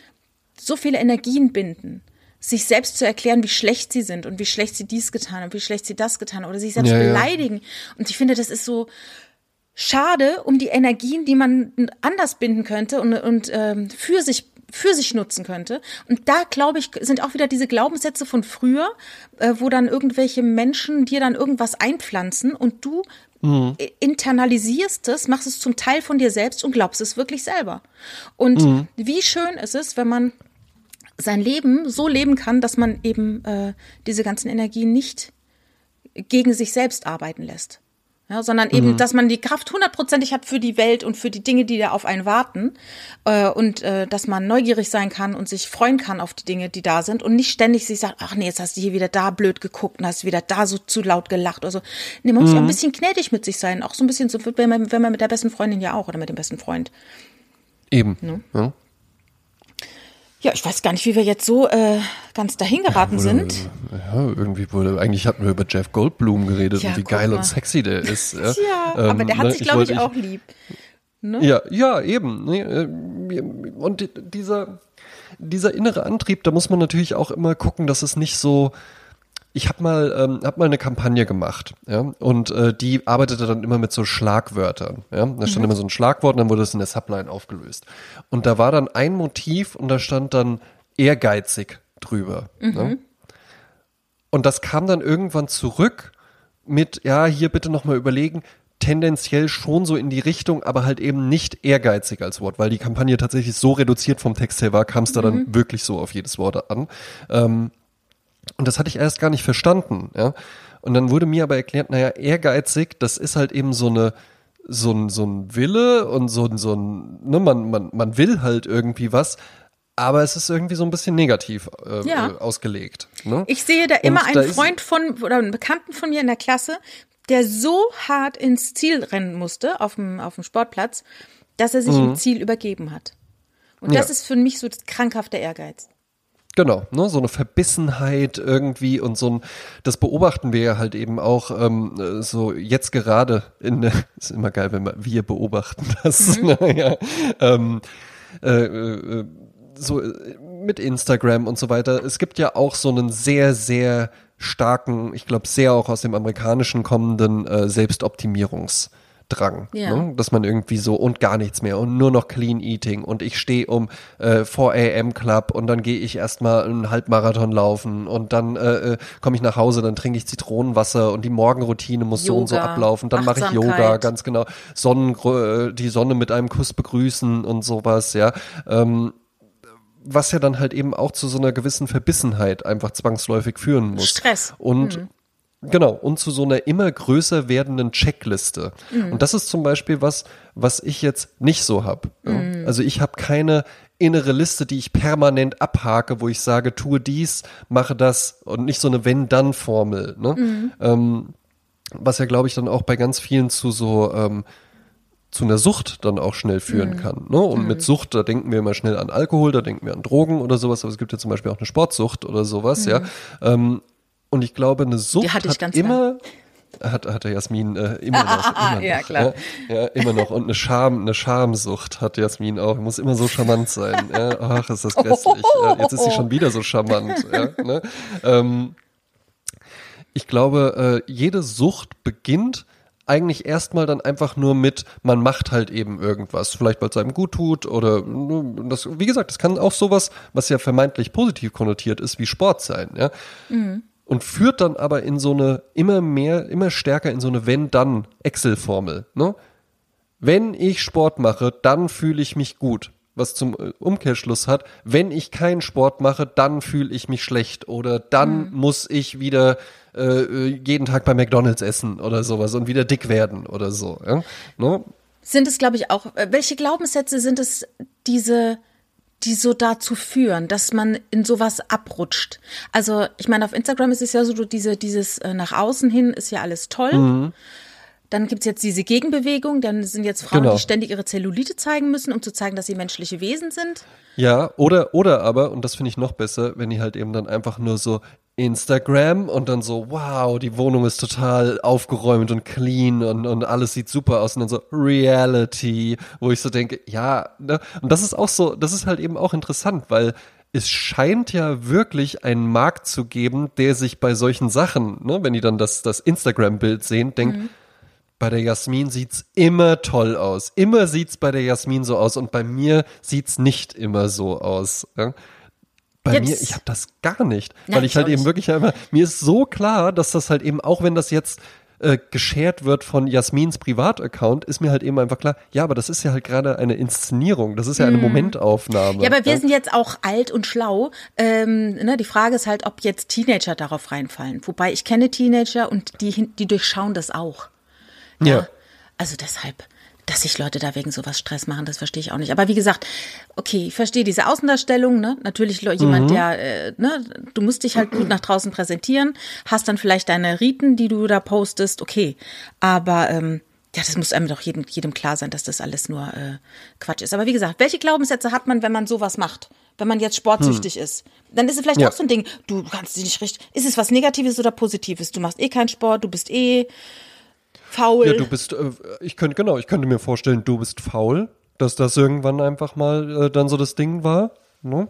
Speaker 1: so viele Energien binden sich selbst zu erklären, wie schlecht sie sind und wie schlecht sie dies getan haben, wie schlecht sie das getan oder sich selbst ja, beleidigen. Ja. Und ich finde, das ist so schade um die Energien, die man anders binden könnte und, und ähm, für sich für sich nutzen könnte. Und da, glaube ich, sind auch wieder diese Glaubenssätze von früher, äh, wo dann irgendwelche Menschen dir dann irgendwas einpflanzen und du mhm. internalisierst es, machst es zum Teil von dir selbst und glaubst es wirklich selber. Und mhm. wie schön ist es, wenn man sein Leben so leben kann, dass man eben äh, diese ganzen Energien nicht gegen sich selbst arbeiten lässt. Ja, sondern eben, mhm. dass man die Kraft hundertprozentig hat für die Welt und für die Dinge, die da auf einen warten. Äh, und äh, dass man neugierig sein kann und sich freuen kann auf die Dinge, die da sind und nicht ständig sich sagt, ach nee, jetzt hast du hier wieder da blöd geguckt und hast wieder da so zu laut gelacht oder so. Nee, man muss mhm. ja ein bisschen gnädig mit sich sein. Auch so ein bisschen so, wenn man, wenn man mit der besten Freundin ja auch oder mit dem besten Freund.
Speaker 2: Eben. Ne? Ja.
Speaker 1: Ja, ich weiß gar nicht, wie wir jetzt so äh, ganz dahin geraten ja, sind.
Speaker 2: Ja, irgendwie wurde, eigentlich hatten wir über Jeff Goldblum geredet ja, und wie geil mal. und sexy der ist.
Speaker 1: ja, ähm, aber der hat ne, sich, glaube ich, ich, auch lieb.
Speaker 2: Ne? Ja, ja, eben. Äh, und dieser, dieser innere Antrieb, da muss man natürlich auch immer gucken, dass es nicht so ich habe mal, ähm, hab mal eine Kampagne gemacht, ja, und äh, die arbeitete dann immer mit so Schlagwörtern, ja. Da stand mhm. immer so ein Schlagwort und dann wurde es in der Subline aufgelöst. Und da war dann ein Motiv und da stand dann ehrgeizig drüber. Mhm. Ne? Und das kam dann irgendwann zurück mit, ja, hier bitte nochmal überlegen, tendenziell schon so in die Richtung, aber halt eben nicht ehrgeizig als Wort, weil die Kampagne tatsächlich so reduziert vom Text her war, kam es da mhm. dann wirklich so auf jedes Wort an. Ähm, und das hatte ich erst gar nicht verstanden, ja. Und dann wurde mir aber erklärt, naja, ehrgeizig, das ist halt eben so eine, so ein, so ein Wille und so ein, so ein, ne, man, man, man will halt irgendwie was, aber es ist irgendwie so ein bisschen negativ äh, ja. Äh, ausgelegt. Ne?
Speaker 1: Ich sehe da immer und einen Freund von oder einen Bekannten von mir in der Klasse, der so hart ins Ziel rennen musste auf dem, auf dem Sportplatz, dass er sich mhm. im Ziel übergeben hat. Und das ja. ist für mich so das krankhafte Ehrgeiz.
Speaker 2: Genau, ne, so eine Verbissenheit irgendwie und so ein, das beobachten wir ja halt eben auch ähm, so jetzt gerade in der, ist immer geil, wenn wir beobachten das, mhm. naja, ähm, äh, äh, so mit Instagram und so weiter. Es gibt ja auch so einen sehr, sehr starken, ich glaube sehr auch aus dem amerikanischen kommenden äh, Selbstoptimierungs- Drang, ja. ne? dass man irgendwie so und gar nichts mehr und nur noch Clean Eating und ich stehe um äh, 4 am Club und dann gehe ich erstmal einen Halbmarathon laufen und dann äh, äh komme ich nach Hause, dann trinke ich Zitronenwasser und die Morgenroutine muss Yoga, so und so ablaufen, dann mache ich Yoga, ganz genau, Sonnen, äh, die Sonne mit einem Kuss begrüßen und sowas, ja. Ähm, was ja dann halt eben auch zu so einer gewissen Verbissenheit einfach zwangsläufig führen muss.
Speaker 1: Stress.
Speaker 2: Und mhm. Genau, und zu so einer immer größer werdenden Checkliste. Mhm. Und das ist zum Beispiel was, was ich jetzt nicht so habe. Mhm. Also ich habe keine innere Liste, die ich permanent abhake, wo ich sage, tue dies, mache das und nicht so eine Wenn-Dann-Formel. Ne? Mhm. Ähm, was ja, glaube ich, dann auch bei ganz vielen zu so ähm, zu einer Sucht dann auch schnell führen mhm. kann. Ne? Und mhm. mit Sucht, da denken wir immer schnell an Alkohol, da denken wir an Drogen oder sowas, aber es gibt ja zum Beispiel auch eine Sportsucht oder sowas, ja. Mhm. Ähm, und ich glaube, eine Sucht hat immer, hat, hat der Jasmin äh, immer noch. Immer
Speaker 1: ja,
Speaker 2: noch,
Speaker 1: klar.
Speaker 2: Ja, ja, immer noch. Und eine Scham, eine Schamsucht hat Jasmin auch. Muss immer so charmant sein. Ja, ach, ist das grässlich. Ja, jetzt ist sie schon wieder so charmant. Ja, ne? ähm, ich glaube, äh, jede Sucht beginnt eigentlich erstmal dann einfach nur mit, man macht halt eben irgendwas, vielleicht weil es einem gut tut oder das, wie gesagt, das kann auch sowas, was ja vermeintlich positiv konnotiert ist, wie Sport sein, ja. Mhm und führt dann aber in so eine immer mehr, immer stärker in so eine Wenn-Dann-Excel-Formel. Ne? Wenn ich Sport mache, dann fühle ich mich gut. Was zum äh, Umkehrschluss hat, wenn ich keinen Sport mache, dann fühle ich mich schlecht oder dann mhm. muss ich wieder äh, jeden Tag bei McDonalds essen oder sowas und wieder dick werden oder so. Ja? Ne?
Speaker 1: Sind es, glaube ich, auch, äh, welche Glaubenssätze sind es, diese die so dazu führen, dass man in sowas abrutscht. Also ich meine, auf Instagram ist es ja so, diese, dieses äh, nach außen hin ist ja alles toll. Mhm. Dann gibt's jetzt diese Gegenbewegung, dann sind jetzt Frauen,
Speaker 2: Genau.
Speaker 1: die ständig ihre Zellulite zeigen müssen, um zu zeigen, dass sie menschliche Wesen sind.
Speaker 2: Ja, oder, oder aber, und das finde ich noch besser, wenn die halt eben dann einfach nur so Instagram und dann so, wow, die Wohnung ist total aufgeräumt und clean und, und alles sieht super aus und dann so Reality, wo ich so denke, ja, ne? Und das ist auch so, das ist halt eben auch interessant, weil es scheint ja wirklich einen Markt zu geben, der sich bei solchen Sachen, ne, wenn die dann das, das Instagram-Bild sehen, denkt, bei der Jasmin sieht's immer toll aus. Immer sieht's bei der Jasmin so aus und bei mir sieht's nicht immer so aus. Ja? Bei
Speaker 1: Jetzt-
Speaker 2: mir, ich habe das gar nicht,
Speaker 1: Nein,
Speaker 2: weil ich halt eben
Speaker 1: nicht.
Speaker 2: wirklich einfach, mir ist so klar, dass das halt eben, auch wenn das jetzt äh, geshared wird von Jasmins Privataccount, ist mir halt eben einfach klar, ja, aber das ist ja halt gerade eine Inszenierung, das ist ja eine Momentaufnahme.
Speaker 1: Mhm. Ja, aber wir sind jetzt auch alt und schlau. Ähm, ne, die Frage ist halt, ob jetzt Teenager darauf reinfallen. Wobei ich kenne Teenager und die, die durchschauen das auch.
Speaker 2: Ja.
Speaker 1: Also deshalb, dass sich Leute da wegen sowas Stress machen, das verstehe ich auch nicht. Aber wie gesagt, okay, ich verstehe diese Außendarstellung, ne? Natürlich jemand, der, äh, ne, du musst dich halt gut nach draußen präsentieren, hast dann vielleicht deine Riten, die du da postest, okay. Aber ähm, ja, das muss einem doch jedem, jedem klar sein, dass das alles nur äh, Quatsch ist. Aber wie gesagt, welche Glaubenssätze hat man, wenn man sowas macht? Wenn man jetzt sportsüchtig ist, dann ist es vielleicht
Speaker 2: Ja.
Speaker 1: auch so ein Ding, du kannst dich nicht richtig. Ist es was Negatives oder Positives? Du machst eh keinen Sport, du bist eh faul.
Speaker 2: Ja, du bist, äh, ich könnte, genau, ich könnte mir vorstellen, du bist faul, dass das irgendwann einfach mal äh, dann so das Ding war. Ne?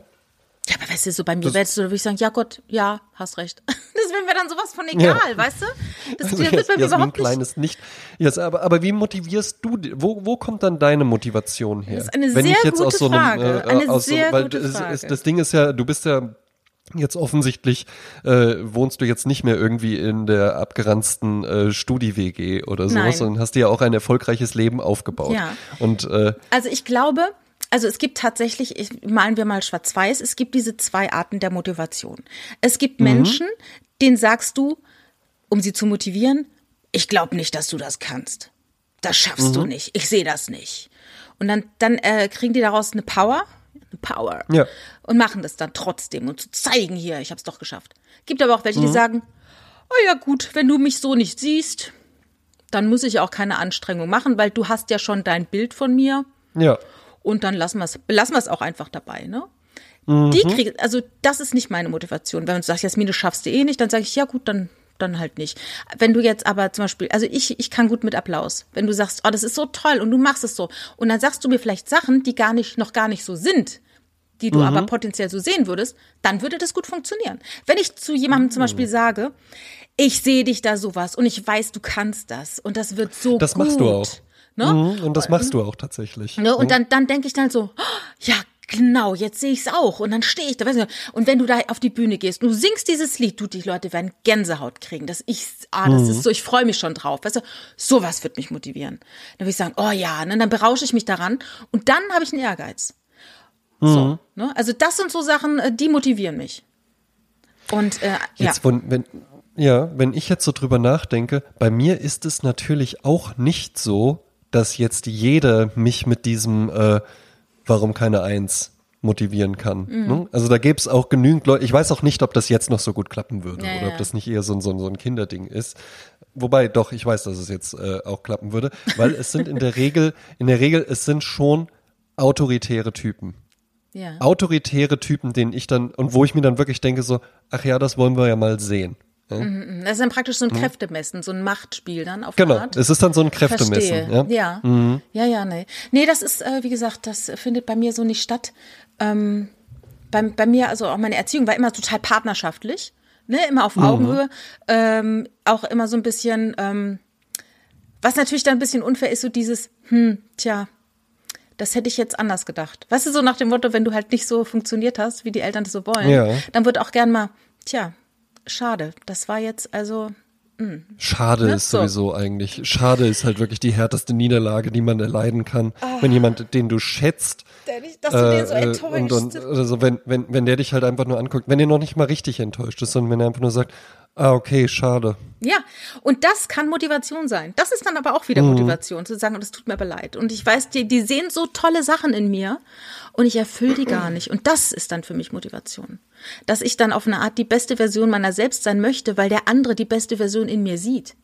Speaker 1: Ja, aber weißt du, so bei mir wärst du, würde ich sagen, ja Gott, ja, hast recht. Das wäre mir dann sowas von egal,
Speaker 2: Ja.
Speaker 1: weißt du? Das,
Speaker 2: Also
Speaker 1: das wird bei mir überhaupt
Speaker 2: Klein
Speaker 1: nicht.
Speaker 2: ist nicht. Yes, aber, aber wie motivierst du, wo, wo kommt dann deine Motivation her?
Speaker 1: Das ist eine
Speaker 2: Wenn
Speaker 1: sehr
Speaker 2: ich jetzt
Speaker 1: gute
Speaker 2: aus so einem,
Speaker 1: Frage.
Speaker 2: Äh,
Speaker 1: Eine
Speaker 2: aus
Speaker 1: sehr
Speaker 2: so, weil
Speaker 1: gute Frage.
Speaker 2: Es, das Ding ist ja, du bist ja jetzt offensichtlich, äh, wohnst du jetzt nicht mehr irgendwie in der abgeranzten äh, Studi-WG oder sowas,
Speaker 1: Nein.
Speaker 2: sondern hast dir ja auch ein erfolgreiches Leben aufgebaut.
Speaker 1: Ja.
Speaker 2: Und äh,
Speaker 1: Also ich glaube, also es gibt tatsächlich, ich, malen wir mal schwarz-weiß, es gibt diese zwei Arten der Motivation. Es
Speaker 2: Mhm.
Speaker 1: gibt Menschen, denen sagst du, um sie zu motivieren, ich glaube nicht, dass du das kannst. Das schaffst
Speaker 2: Mhm.
Speaker 1: du nicht. Ich sehe das nicht. Und dann, dann äh, kriegen die daraus eine Power, Power.
Speaker 2: Ja.
Speaker 1: Und machen das dann trotzdem und zu zeigen hier, ich habe es doch geschafft. Gibt aber auch welche,
Speaker 2: Mhm.
Speaker 1: die sagen, oh ja gut, wenn du mich so nicht siehst, dann muss ich auch keine Anstrengung machen, weil du hast ja schon dein Bild von mir
Speaker 2: ja.
Speaker 1: und dann lassen wir es, belassen wir es auch einfach dabei, ne?
Speaker 2: Mhm.
Speaker 1: Die kriegen, also das ist nicht meine Motivation. Wenn du sagst, Jasmin, du schaffst du eh nicht, dann sage ich, ja gut, dann dann halt nicht. Wenn du jetzt aber zum Beispiel, also ich, ich kann gut mit Applaus. Wenn du sagst, oh, das ist so toll und du machst es so. Und dann sagst du mir vielleicht Sachen, die gar nicht, noch gar nicht so sind, die du aber potenziell so sehen würdest, dann würde das gut funktionieren. Wenn ich zu jemandem zum Beispiel sage, ich sehe dich da sowas und ich weiß, du kannst das und das wird so
Speaker 2: Das
Speaker 1: gut.
Speaker 2: machst du auch.
Speaker 1: Ne?
Speaker 2: Mhm, Und das machst du auch tatsächlich.
Speaker 1: Ne? Und dann, dann denke ich dann so, oh, ja, genau, jetzt sehe ich es auch. Und dann stehe ich da. Weißt du, und wenn du da auf die Bühne gehst, du singst dieses Lied, du, die Leute werden Gänsehaut kriegen. Das ich, ah, das ist so, ich freue mich schon drauf. Weißt du, sowas wird mich motivieren. Dann würde ich sagen, oh ja, ne? dann berausche ich mich daran. Und dann habe ich einen Ehrgeiz. So, ne? Also das sind so Sachen, äh, die motivieren mich. Und äh, ja.
Speaker 2: Jetzt, von, wenn, ja, wenn ich jetzt so drüber nachdenke, bei mir ist es natürlich auch nicht so, dass jetzt jeder mich mit diesem äh, Warum keine Eins motivieren kann.
Speaker 1: Mhm.
Speaker 2: Ne? Also da gäbe es auch genügend Leute. Ich weiß auch nicht, ob das jetzt noch so gut klappen würde
Speaker 1: Ja,
Speaker 2: oder
Speaker 1: ja.
Speaker 2: ob das nicht eher so, ein- so, so ein Kinderding ist. Wobei, doch, ich weiß, dass es jetzt äh, auch klappen würde, weil es sind in der Regel, in der Regel, es sind schon autoritäre Typen
Speaker 1: ja.
Speaker 2: autoritäre Typen, denen ich dann, und wo ich mir dann wirklich denke, so, ach ja, das wollen wir ja mal sehen. Ja?
Speaker 1: Das ist dann praktisch so ein Kräftemessen, so ein Machtspiel dann auf
Speaker 2: Genau,
Speaker 1: Art.
Speaker 2: es ist dann so ein Kräftemessen.
Speaker 1: Verstehe.
Speaker 2: Ja? Mhm.
Speaker 1: Ja, ja, ja, nee. Nee, das ist, äh, wie gesagt, das findet bei mir so nicht statt. Ähm, bei, bei mir, also auch meine Erziehung war immer total partnerschaftlich, ne, immer
Speaker 2: Mhm.
Speaker 1: auf Augenhöhe, ähm, auch immer so ein bisschen, ähm, was natürlich dann ein bisschen unfair ist, so dieses, hm, tja, das hätte ich jetzt anders gedacht. Weißt du, so nach dem Motto, wenn du halt nicht so funktioniert hast, wie die Eltern das so wollen,
Speaker 2: Ja.
Speaker 1: dann wird auch gern mal, tja, schade, das war jetzt also,
Speaker 2: Schade
Speaker 1: Ne?
Speaker 2: ist
Speaker 1: So.
Speaker 2: sowieso eigentlich. Schade ist halt wirklich die härteste Niederlage, die man erleiden kann. Wenn jemand, den du schätzt,
Speaker 1: dass du den so
Speaker 2: äh,
Speaker 1: enttäuscht.
Speaker 2: und, und also wenn, wenn, wenn der dich halt einfach nur anguckt, wenn er noch nicht mal richtig enttäuscht ist, sondern wenn er einfach nur sagt, ah, okay, schade.
Speaker 1: Ja, und das kann Motivation sein. Das ist dann aber auch wieder Motivation, zu sagen, es tut mir aber leid. Und ich weiß, die, die sehen so tolle Sachen in mir und ich erfülle die gar nicht. Und das ist dann für mich Motivation. Dass ich dann auf eine Art die beste Version meiner selbst sein möchte, weil der andere die beste Version in mir sieht.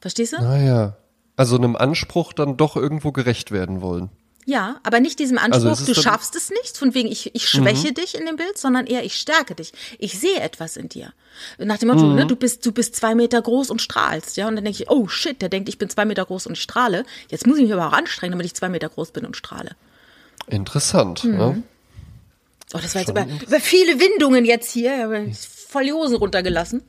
Speaker 1: Verstehst du?
Speaker 2: Naja. Also einem Anspruch dann doch irgendwo gerecht werden wollen.
Speaker 1: Ja, aber nicht diesem Anspruch,
Speaker 2: Also es ist
Speaker 1: du schaffst es nicht, von wegen ich, ich schwäche dich in dem Bild, sondern eher ich stärke dich. Ich sehe etwas in dir. Nach dem Motto, ne, du bist, du bist zwei Meter groß und strahlst, ja. Und dann denke ich, oh shit, der denkt, ich bin zwei Meter groß und strahle. Jetzt muss ich mich aber auch anstrengen, damit ich zwei Meter groß bin und strahle.
Speaker 2: Interessant.
Speaker 1: Mhm.
Speaker 2: Ja.
Speaker 1: Oh, das war jetzt über, über viele Windungen jetzt hier, voll die Hosen runtergelassen.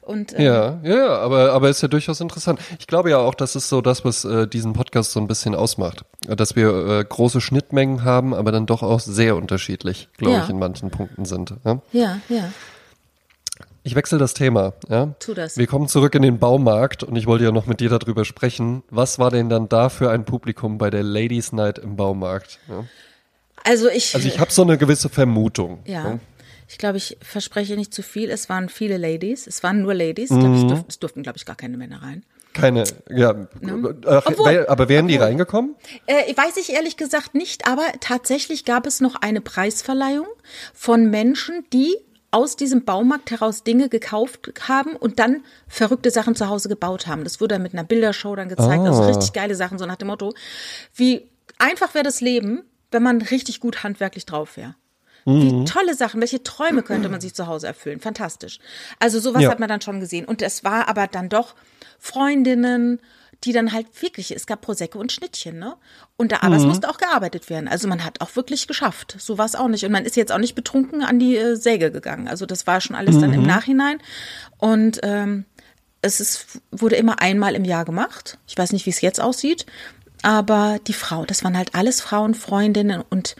Speaker 1: Und äh,
Speaker 2: Ja, ja, ja, aber, aber ist ja durchaus interessant. Ich glaube ja auch, das ist so das, was äh, diesen Podcast so ein bisschen ausmacht. Dass wir äh, große Schnittmengen haben, aber dann doch auch sehr unterschiedlich, glaube
Speaker 1: Ja.
Speaker 2: ich, in manchen Punkten sind. Ja?
Speaker 1: ja, ja.
Speaker 2: Ich wechsle das Thema. Ja?
Speaker 1: Tu das.
Speaker 2: Wir kommen zurück in den Baumarkt und ich wollte ja noch mit dir darüber sprechen. Was war denn dann da für ein Publikum bei der Ladies Night im Baumarkt? Ja?
Speaker 1: Also ich,
Speaker 2: Also ich habe so eine gewisse Vermutung.
Speaker 1: ja. Ich glaube, ich verspreche nicht zu viel. Es waren viele Ladies. Es waren nur Ladies. Ich glaube, es, durften, es durften, glaube ich, gar keine Männer rein.
Speaker 2: Keine, ja, ach,
Speaker 1: Obwohl-
Speaker 2: aber wären die reingekommen?
Speaker 1: Äh, weiß ich ehrlich gesagt nicht, aber tatsächlich gab es noch eine Preisverleihung von Menschen, die aus diesem Baumarkt heraus Dinge gekauft haben und dann verrückte Sachen zu Hause gebaut haben. Das wurde dann mit einer Bildershow dann gezeigt. Also
Speaker 2: Ah.
Speaker 1: richtig geile Sachen, so nach dem Motto, wie einfach wäre das Leben, wenn man richtig gut handwerklich drauf wäre. Wie tolle Sachen, welche Träume könnte man sich zu Hause erfüllen? Fantastisch. Also sowas
Speaker 2: Ja.
Speaker 1: hat man dann schon gesehen. Und es war aber dann doch Freundinnen, die dann halt wirklich, es gab Prosecco und Schnittchen, ne? Und da, aber es musste auch gearbeitet werden. Also man hat auch wirklich geschafft. So war es auch nicht. Und man ist jetzt auch nicht betrunken an die äh, Säge gegangen. Also das war schon alles dann im Nachhinein. Und ähm, es ist, wurde immer einmal im Jahr gemacht. Ich weiß nicht, wie es jetzt aussieht. Aber die Frau, das waren halt alles Frauen, Freundinnen und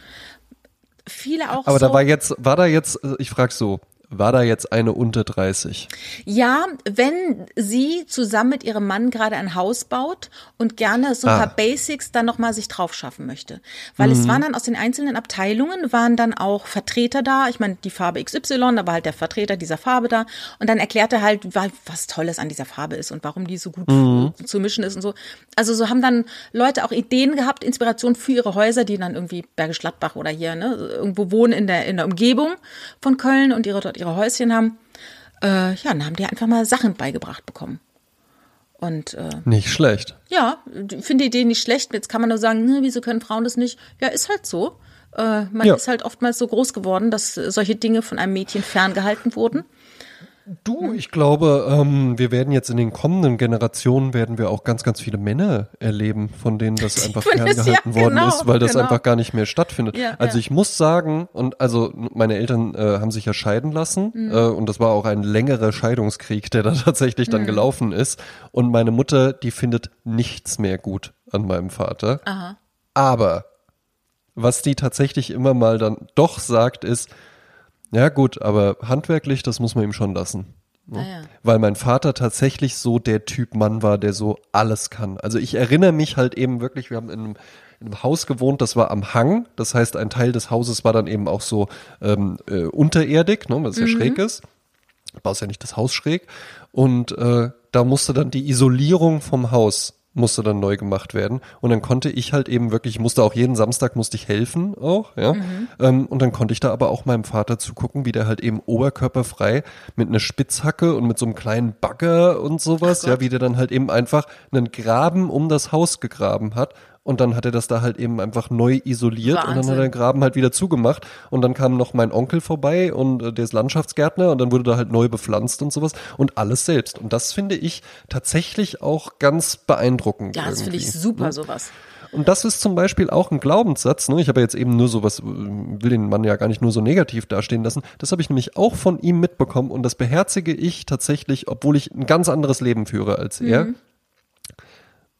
Speaker 1: viele auch
Speaker 2: Aber
Speaker 1: so.
Speaker 2: da war jetzt, war da jetzt, äh, ich frag so, war da jetzt eine unter 30?
Speaker 1: Ja, wenn sie zusammen mit ihrem Mann gerade ein Haus baut und gerne so ein
Speaker 2: Ah.
Speaker 1: paar Basics dann nochmal sich drauf schaffen möchte. Weil es waren dann aus den einzelnen Abteilungen, waren dann auch Vertreter da. Ich meine, die Farbe XY, da war halt der Vertreter dieser Farbe da. Und dann erklärte er halt, wa- was Tolles an dieser Farbe ist und warum die so gut zu mischen ist und so. Also so haben dann Leute auch Ideen gehabt, Inspiration für ihre Häuser, die dann irgendwie Bergisch Gladbach oder hier, ne, irgendwo wohnen in der, in der Umgebung von Köln und ihre, dort ihre Häuschen haben äh, ja, dann haben die einfach mal Sachen beigebracht bekommen. Und äh,
Speaker 2: Nicht schlecht.
Speaker 1: ja, ich finde die Idee nicht schlecht. Jetzt kann man nur sagen, hm, wieso können Frauen das nicht? Ja, ist halt so. Äh, man
Speaker 2: Ja.
Speaker 1: ist halt oftmals so groß geworden, dass solche Dinge von einem Mädchen ferngehalten wurden.
Speaker 2: Du, ich glaube, ähm, wir werden jetzt in den kommenden Generationen werden wir auch ganz, ganz viele Männer erleben, von denen das einfach ferngehalten
Speaker 1: ja,
Speaker 2: worden
Speaker 1: genau,
Speaker 2: ist, weil das
Speaker 1: genau.
Speaker 2: einfach gar nicht mehr stattfindet.
Speaker 1: Ja,
Speaker 2: also
Speaker 1: ja.
Speaker 2: ich muss sagen, und also meine Eltern äh, haben sich ja scheiden lassen
Speaker 1: Mhm.
Speaker 2: äh, und das war auch ein längerer Scheidungskrieg, der da tatsächlich
Speaker 1: Mhm.
Speaker 2: dann gelaufen ist. Und meine Mutter, die findet nichts mehr gut an meinem Vater.
Speaker 1: Aha.
Speaker 2: Aber was die tatsächlich immer mal dann doch sagt, ist, ja gut, aber handwerklich, das muss man ihm schon lassen.
Speaker 1: Ah, ja.
Speaker 2: Weil mein Vater tatsächlich so der Typ Mann war, der so alles kann. Also ich erinnere mich halt eben wirklich, wir haben in einem, in einem Haus gewohnt, das war am Hang. Das heißt, ein Teil des Hauses war dann eben auch so ähm, äh, unterirdig, ne, weil es ja schräg ist. Du baust ja nicht das Haus schräg. Und äh, da musste dann die Isolierung vom Haus musste dann neu gemacht werden. Und dann konnte ich halt eben wirklich, ich musste auch jeden Samstag musste ich helfen auch, ja. Ähm, und dann konnte ich da aber auch meinem Vater zugucken, wie der halt eben oberkörperfrei mit einer Spitzhacke und mit so einem kleinen Bagger und sowas, ja, wie der dann halt eben einfach einen Graben um das Haus gegraben hat. Und dann hat er das da halt eben einfach neu isoliert und dann
Speaker 1: Wahnsinn.
Speaker 2: hat er den Graben halt wieder zugemacht. Und dann kam noch mein Onkel vorbei und äh, der ist Landschaftsgärtner und dann wurde da halt neu bepflanzt und sowas und alles selbst. Und das finde ich tatsächlich auch ganz beeindruckend.
Speaker 1: Ja, das finde ich
Speaker 2: irgendwie.
Speaker 1: super, sowas.
Speaker 2: Und das ist zum Beispiel auch ein Glaubenssatz. Ne? Ich habe ja jetzt eben nur sowas, äh, will den Mann ja gar nicht nur so negativ dastehen lassen. Das habe ich nämlich auch von ihm mitbekommen und das beherzige ich tatsächlich, obwohl ich ein ganz anderes Leben führe als er.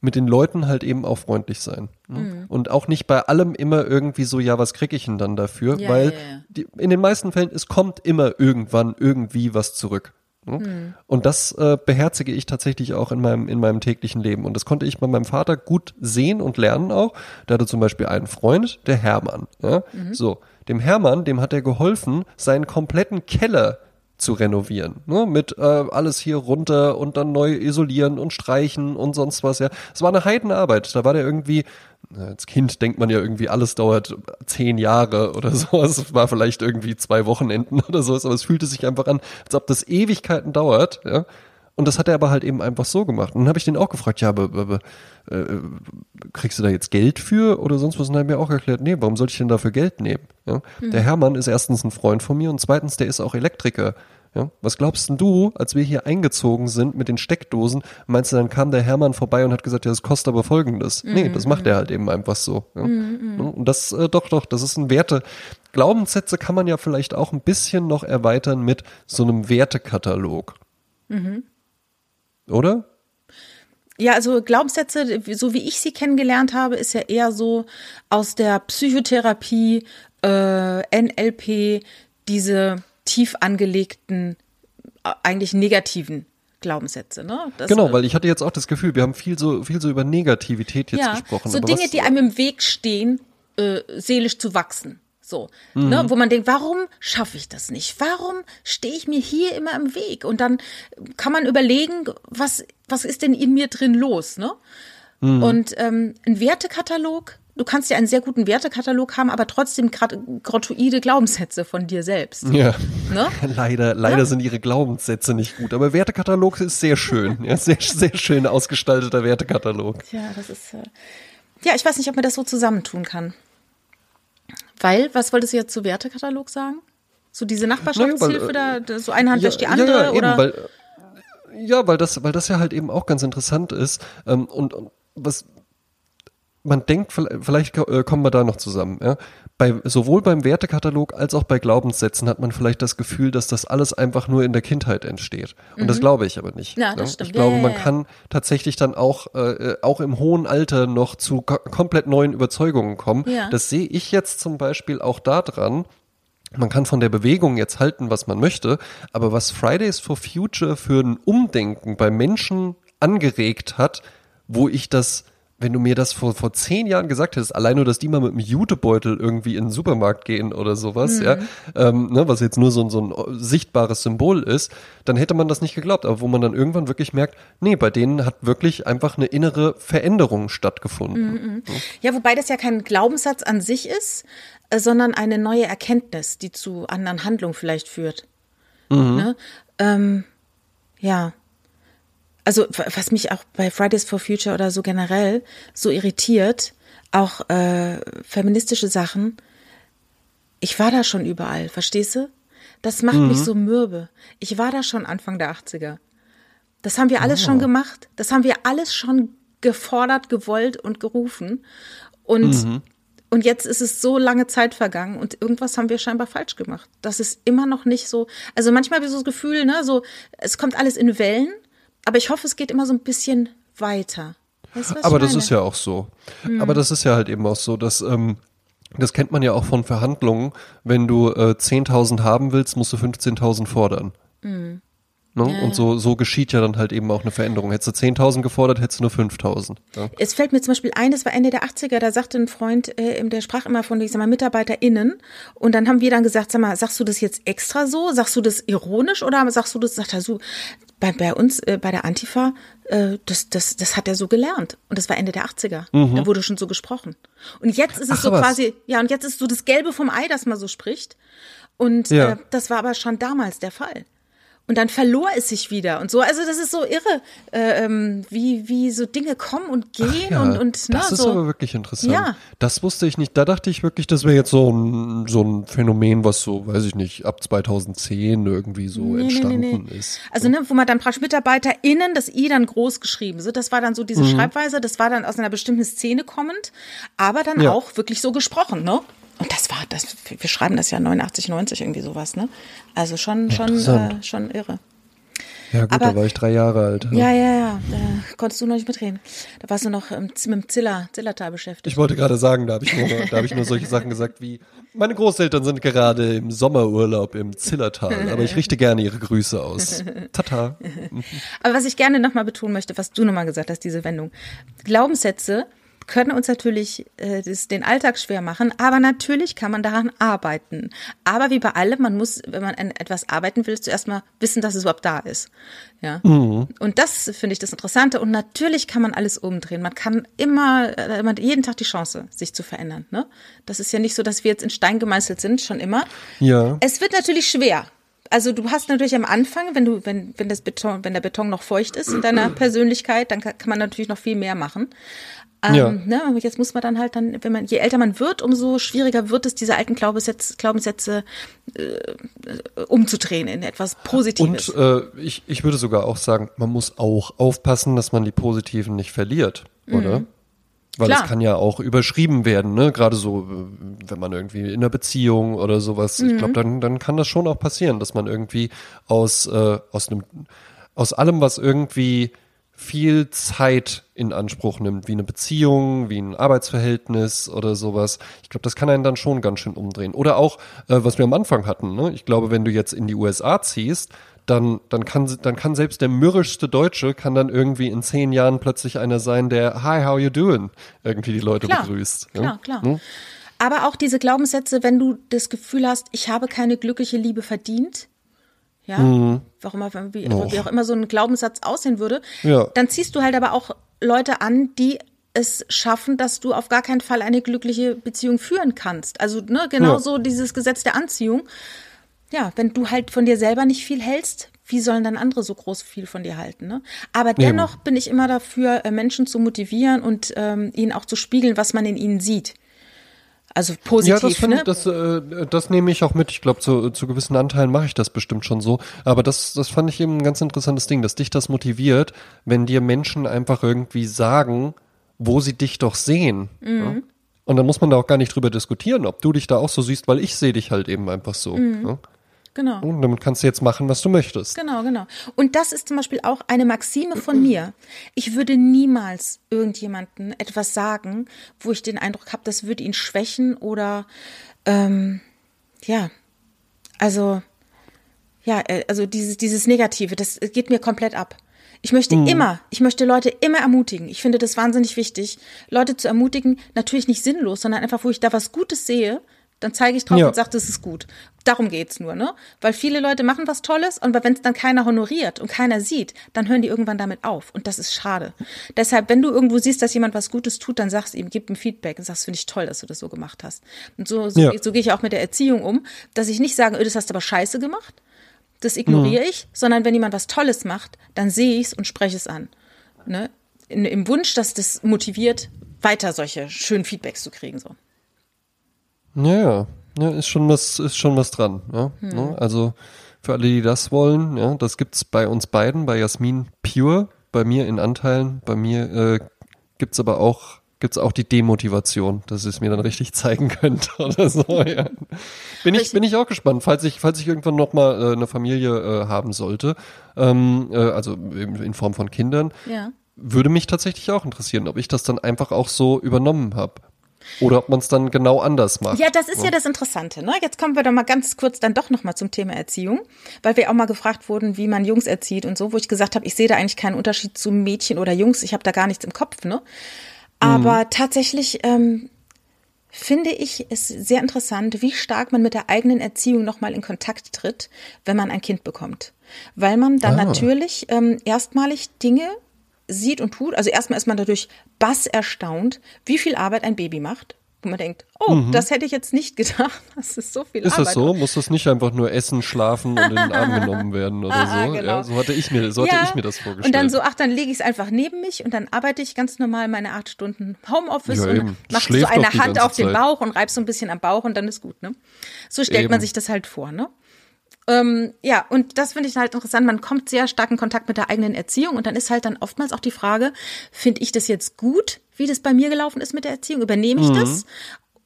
Speaker 1: Mhm.
Speaker 2: Mit den Leuten halt eben auch freundlich sein. Ne?
Speaker 1: Mhm.
Speaker 2: Und auch nicht bei allem immer irgendwie so, ja, was krieg ich denn dann dafür?
Speaker 1: Ja,
Speaker 2: Weil
Speaker 1: ja, ja.
Speaker 2: Die, in den meisten Fällen, es kommt immer irgendwann irgendwie was zurück. Ne?
Speaker 1: Hm.
Speaker 2: Und das äh, beherzige ich tatsächlich auch in meinem, in meinem täglichen Leben. Und das konnte ich bei meinem Vater gut sehen und lernen auch. Der hatte zum Beispiel einen Freund, der Hermann.
Speaker 1: Mhm.
Speaker 2: So, dem Hermann, dem hat er geholfen, seinen kompletten Keller zu renovieren, ne? mit äh, alles hier runter und dann neu isolieren und streichen und sonst was, ja. Es war eine Heidenarbeit. Da war der irgendwie, als Kind denkt man ja irgendwie, alles dauert zehn Jahre oder so. Es war vielleicht irgendwie zwei Wochenenden oder sowas, aber es fühlte sich einfach an, als ob das Ewigkeiten dauert, ja. Und das hat er aber halt eben einfach so gemacht. Und dann habe ich den auch gefragt, ja, aber, aber äh, kriegst du da jetzt Geld für oder sonst was? Und dann hat er mir auch erklärt, nee, warum sollte ich denn dafür Geld nehmen? Ja?
Speaker 1: Mhm.
Speaker 2: Der Hermann ist erstens ein Freund von mir und zweitens, der ist auch Elektriker. Ja, was glaubst denn du, als wir hier eingezogen sind mit den Steckdosen, meinst du, dann kam der Hermann vorbei und hat gesagt, ja, das kostet aber folgendes. Nee, das macht er halt eben einfach so. Ja. Und das, äh, doch, doch, das ist ein Werte. Glaubenssätze kann man ja vielleicht auch ein bisschen noch erweitern mit so einem Wertekatalog. Oder?
Speaker 1: Ja, also Glaubenssätze, so wie ich sie kennengelernt habe, ist ja eher so aus der Psychotherapie, äh, NLP, diese tief angelegten, äh, eigentlich negativen Glaubenssätze, ne? Das,
Speaker 2: Genau, weil ich hatte jetzt auch das Gefühl, wir haben viel so, viel so über Negativität jetzt
Speaker 1: ja,
Speaker 2: gesprochen.
Speaker 1: so Dinge,
Speaker 2: was,
Speaker 1: die einem im Weg stehen, äh, seelisch zu wachsen. So, ne,
Speaker 2: Mhm.
Speaker 1: wo man denkt, warum schaffe ich das nicht? Warum stehe ich mir hier immer im Weg? Und dann kann man überlegen, was, was ist denn in mir drin los, ne?
Speaker 2: Mhm.
Speaker 1: Und ähm, ein Wertekatalog, du kannst ja einen sehr guten Wertekatalog haben, aber trotzdem grottoide Glaubenssätze von dir selbst.
Speaker 2: Ja.
Speaker 1: Ne?
Speaker 2: Leider, leider
Speaker 1: Ja.
Speaker 2: sind ihre Glaubenssätze nicht gut. Aber Wertekatalog ist sehr schön. Ja, sehr, sehr schön ausgestalteter Wertekatalog.
Speaker 1: Ja, das ist. Äh, ja, ich weiß nicht, ob man das so zusammentun kann. Weil, was wolltest du jetzt zu Wertekatalog sagen? So diese Nachbarschaftshilfe,
Speaker 2: Naja,
Speaker 1: da, da so eine Hand
Speaker 2: ja,
Speaker 1: wäscht die andere?
Speaker 2: ja, ja,
Speaker 1: oder?
Speaker 2: Eben, weil, ja, weil das, weil das ja halt eben auch ganz interessant ist. Ähm, und, und was man denkt, vielleicht äh, kommen wir da noch zusammen. Ja? Bei, sowohl beim Wertekatalog als auch bei Glaubenssätzen hat man vielleicht das Gefühl, dass das alles einfach nur in der Kindheit entsteht. Und das glaube ich aber nicht.
Speaker 1: Mhm. Ja, das stimmt.
Speaker 2: Ich glaube,
Speaker 1: Ja, ja,
Speaker 2: man
Speaker 1: ja.
Speaker 2: kann tatsächlich dann auch, äh, auch im hohen Alter noch zu ko komplett neuen Überzeugungen kommen.
Speaker 1: Ja.
Speaker 2: Das sehe ich jetzt zum Beispiel auch daran, man kann von der Bewegung jetzt halten, was man möchte, aber was Fridays for Future für ein Umdenken bei Menschen angeregt hat, wo ich das, wenn du mir das vor, vor zehn Jahren gesagt hättest, allein nur, dass die mal mit einem Jutebeutel irgendwie in den Supermarkt gehen oder sowas, ja, ähm, ne, was jetzt nur so, ein- so ein sichtbares Symbol ist, dann hätte man das nicht geglaubt. Aber wo man dann irgendwann wirklich merkt, nee, bei denen hat wirklich einfach eine innere Veränderung stattgefunden.
Speaker 1: Ja, wobei das ja kein Glaubenssatz an sich ist, äh, sondern eine neue Erkenntnis, die zu anderen Handlungen vielleicht führt. Ne? Ähm, ja. Also, was mich auch bei Fridays for Future oder so generell so irritiert, auch äh, feministische Sachen, ich war da schon überall, verstehst du? Das macht mich so mürbe. Ich war da schon Anfang der 80er. Das haben wir alles schon gemacht. Das haben wir alles schon gefordert, gewollt und gerufen. Und, und jetzt ist es so lange Zeit vergangen und irgendwas haben wir scheinbar falsch gemacht. Das ist immer noch nicht so. Also manchmal habe ich so das Gefühl, ne, so, es kommt alles in Wellen, aber ich hoffe, es geht immer so ein bisschen weiter. Weißt du,
Speaker 2: Aber das ist ja auch so. Aber das ist ja halt eben auch so, dass ähm, das kennt man ja auch von Verhandlungen. Wenn du äh, 10.000 haben willst, musst du 15.000 fordern. Ne? Und so, so geschieht ja dann halt eben auch eine Veränderung. Hättest du 10.000 gefordert, hättest du nur 5.000. Ja?
Speaker 1: Es fällt mir zum Beispiel ein, das war Ende der 80er, da sagte ein Freund, äh, der sprach immer von, ich sag mal, MitarbeiterInnen. Und dann haben wir dann gesagt, sag mal, sagst du das jetzt extra so? Sagst du das ironisch oder sagst du das, sagt er so, bei, bei uns, äh, bei der Antifa, äh, das, das, das hat er so gelernt. Und das war Ende der 80er. Da wurde schon so gesprochen. Und jetzt ist es
Speaker 2: Mhm. Ach,
Speaker 1: so
Speaker 2: was.
Speaker 1: quasi, ja, und jetzt ist so das Gelbe vom Ei, das man so spricht. Und
Speaker 2: Ja.
Speaker 1: äh, das war aber schon damals der Fall. Und dann verlor es sich wieder und so. Also das ist so irre, äh, ähm, wie, wie so Dinge kommen und gehen
Speaker 2: Ja,
Speaker 1: und, und ne,
Speaker 2: das ist
Speaker 1: so.
Speaker 2: aber wirklich interessant.
Speaker 1: Ja.
Speaker 2: Das wusste ich nicht. Da dachte ich wirklich, das wäre jetzt so ein, so ein Phänomen, was so, weiß ich nicht, ab 2010 irgendwie so
Speaker 1: Nee,
Speaker 2: entstanden
Speaker 1: nee, nee.
Speaker 2: ist.
Speaker 1: Also, ne, wo man dann praktisch MitarbeiterInnen, das I dann groß geschrieben. So, das war dann so
Speaker 2: Mhm.
Speaker 1: diese Schreibweise, das war dann aus einer bestimmten Szene kommend, aber dann
Speaker 2: Ja.
Speaker 1: auch wirklich so gesprochen, ne? Und das war, das, wir schreiben das ja 89, 90 irgendwie sowas, ne? Also schon, schon, äh, schon irre.
Speaker 2: Ja gut,
Speaker 1: aber-
Speaker 2: da war ich drei Jahre alt.
Speaker 1: Ja, ja, ja, da konntest du noch nicht mitreden. Da warst du noch ähm, mit dem Ziller, Zillertal beschäftigt.
Speaker 2: Ich wollte gerade sagen, da habe ich, nur, da hab ich nur solche Sachen gesagt wie, meine Großeltern sind gerade im Sommerurlaub im Zillertal, aber ich richte gerne ihre Grüße aus. Tata.
Speaker 1: Aber was ich gerne nochmal betonen möchte, was du nochmal gesagt hast, diese Wendung. Glaubenssätze können uns natürlich äh, das, den Alltag schwer machen, aber natürlich kann man daran arbeiten. Aber wie bei allem, man muss, wenn man an etwas arbeiten will, zuerst mal wissen, dass es überhaupt da ist. Ja. Und das finde ich das Interessante. Und natürlich kann man alles umdrehen. Man kann immer, äh, man hat jeden Tag die Chance, sich zu verändern. Ne? Das ist ja nicht so, dass wir jetzt in Stein gemeißelt sind, schon immer.
Speaker 2: Ja.
Speaker 1: Es wird natürlich schwer. Also du hast natürlich am Anfang, wenn du, wenn, wenn das Beton, wenn der Beton noch feucht ist in deiner Persönlichkeit, dann kann, kann man natürlich noch viel mehr machen. Ähm,
Speaker 2: Ja.
Speaker 1: ne, jetzt muss man dann halt dann, wenn man, je älter man wird, umso schwieriger wird es, diese alten Glaubenssätze, Glaubenssätze äh, umzudrehen in etwas Positives.
Speaker 2: Und äh, ich, ich würde sogar auch sagen, man muss auch aufpassen, dass man die positiven nicht verliert, oder? Weil
Speaker 1: Mhm. Klar.
Speaker 2: es kann ja auch überschrieben werden, ne? Gerade so, äh, wenn man irgendwie in einer Beziehung oder sowas. Ich
Speaker 1: Mhm.
Speaker 2: glaube, dann, dann kann das schon auch passieren, dass man irgendwie aus, äh, aus einem, aus allem, was irgendwie viel Zeit in Anspruch nimmt, wie eine Beziehung, wie ein Arbeitsverhältnis oder sowas. Ich glaube, das kann einen dann schon ganz schön umdrehen. Oder auch, äh, was wir am Anfang hatten, ne? ich glaube, wenn du jetzt in die USA ziehst, dann, dann, kann, dann kann selbst der mürrischste Deutsche kann dann irgendwie in zehn Jahren plötzlich einer sein, der Hi, how you doing? irgendwie die Leute
Speaker 1: Klar,
Speaker 2: begrüßt. ne?
Speaker 1: klar, klar.
Speaker 2: Hm?
Speaker 1: Aber auch diese Glaubenssätze, wenn du das Gefühl hast, ich habe keine glückliche Liebe verdient, ja, warum auch, wie, wie auch immer so ein Glaubenssatz aussehen würde,
Speaker 2: Ja.
Speaker 1: dann ziehst du halt aber auch Leute an, die es schaffen, dass du auf gar keinen Fall eine glückliche Beziehung führen kannst. Also ne, genau
Speaker 2: Ja.
Speaker 1: so dieses Gesetz der Anziehung. Ja, wenn du halt von dir selber nicht viel hältst, wie sollen dann andere so groß viel von dir halten? Ne? Aber dennoch bin ich immer dafür, äh, Menschen zu motivieren und ähm, ihnen auch zu spiegeln, was man in ihnen sieht. Also positiv,
Speaker 2: Ja, das, finde
Speaker 1: ne?
Speaker 2: ich, das, äh, das nehme ich auch mit. Ich glaube, zu, zu gewissen Anteilen mache ich das bestimmt schon so. Aber das, das fand ich eben ein ganz interessantes Ding, dass dich das motiviert, wenn dir Menschen einfach irgendwie sagen, wo sie dich doch sehen.
Speaker 1: Mhm.
Speaker 2: Ja? Und dann muss man da auch gar nicht drüber diskutieren, ob du dich da auch so siehst, weil ich sehe dich halt eben einfach so.
Speaker 1: Mhm.
Speaker 2: Ja?
Speaker 1: Genau.
Speaker 2: Und damit kannst du jetzt machen, was du möchtest.
Speaker 1: Genau, genau. Und das ist zum Beispiel auch eine Maxime von mir. Ich würde niemals irgendjemanden etwas sagen, wo ich den Eindruck habe, das würde ihn schwächen oder ähm, ja, also ja, äh, also dieses dieses Negative, das geht mir komplett ab. Ich möchte immer, ich möchte Leute immer ermutigen. Ich finde das wahnsinnig wichtig, Leute zu ermutigen. Natürlich nicht sinnlos, sondern einfach, wo ich da was Gutes sehe, dann zeige ich drauf
Speaker 2: Ja.
Speaker 1: und sage, das ist gut. Darum geht's nur, ne? Weil viele Leute machen was Tolles und wenn es dann keiner honoriert und keiner sieht, dann hören die irgendwann damit auf und das ist schade. Deshalb, wenn du irgendwo siehst, dass jemand was Gutes tut, dann sagst ihm, gib ihm Feedback und sagst, finde ich toll, dass du das so gemacht hast. Und so, so,
Speaker 2: Ja.
Speaker 1: so gehe ich auch mit der Erziehung um, dass ich nicht sage, öh, das hast du aber scheiße gemacht, das ignoriere ich, sondern wenn jemand was Tolles macht, dann sehe ich es und spreche es an. Ne? In, Im Wunsch, dass das motiviert, weiter solche schönen Feedbacks zu kriegen. So.
Speaker 2: Ja, ja, ja, ist schon was, ist schon was dran. Ja?
Speaker 1: Hm.
Speaker 2: Ne? Also für alle, die das wollen, ja, das gibt's bei uns beiden, bei Jasmin Pure, bei mir in Anteilen, bei mir äh, gibt's aber auch gibt's auch die Demotivation, dass es mir dann richtig zeigen könnt oder so. Ja. Bin ich bin ich auch gespannt, falls ich falls ich irgendwann noch mal äh, eine Familie äh, haben sollte, ähm, äh, also in, in Form von Kindern,
Speaker 1: Ja.
Speaker 2: würde mich tatsächlich auch interessieren, ob ich das dann einfach auch so übernommen habe. Oder ob man es dann genau anders macht.
Speaker 1: Ja, das ist ja das Interessante. Ne? Jetzt kommen wir doch mal ganz kurz dann doch noch mal zum Thema Erziehung, weil wir auch mal gefragt wurden, wie man Jungs erzieht und so, wo ich gesagt habe, ich sehe da eigentlich keinen Unterschied zu Mädchen oder Jungs. Ich habe da gar nichts im Kopf. Ne? Aber tatsächlich ähm, finde ich es sehr interessant, wie stark man mit der eigenen Erziehung noch mal in Kontakt tritt, wenn man ein Kind bekommt, weil man dann
Speaker 2: Ah.
Speaker 1: natürlich ähm, erstmalig Dinge sieht und tut. Also erstmal ist man dadurch bass erstaunt, wie viel Arbeit ein Baby macht. Wo man denkt, oh, das hätte ich jetzt nicht gedacht. Das ist so viel
Speaker 2: Mhm. Ist
Speaker 1: Arbeit.
Speaker 2: das so? Muss das nicht einfach nur essen, schlafen und in den Arm genommen werden oder so?
Speaker 1: Ah, genau.
Speaker 2: ja, so hatte ich mir, so hatte ich mir das vorgestellt.
Speaker 1: Und dann so, ach, dann lege ich es einfach neben mich und dann arbeite ich ganz normal meine acht Stunden Homeoffice
Speaker 2: Ja,
Speaker 1: und mache so eine Hand auf den
Speaker 2: Zeit.
Speaker 1: Bauch und reib so ein bisschen am Bauch und dann ist gut, ne? So stellt man
Speaker 2: Eben.
Speaker 1: sich das halt vor, ne? Ähm, ja, und das finde ich halt interessant. Man kommt sehr stark in Kontakt mit der eigenen Erziehung und dann ist halt dann oftmals auch die Frage, finde ich das jetzt gut, wie das bei mir gelaufen ist mit der Erziehung? Übernehme ich das?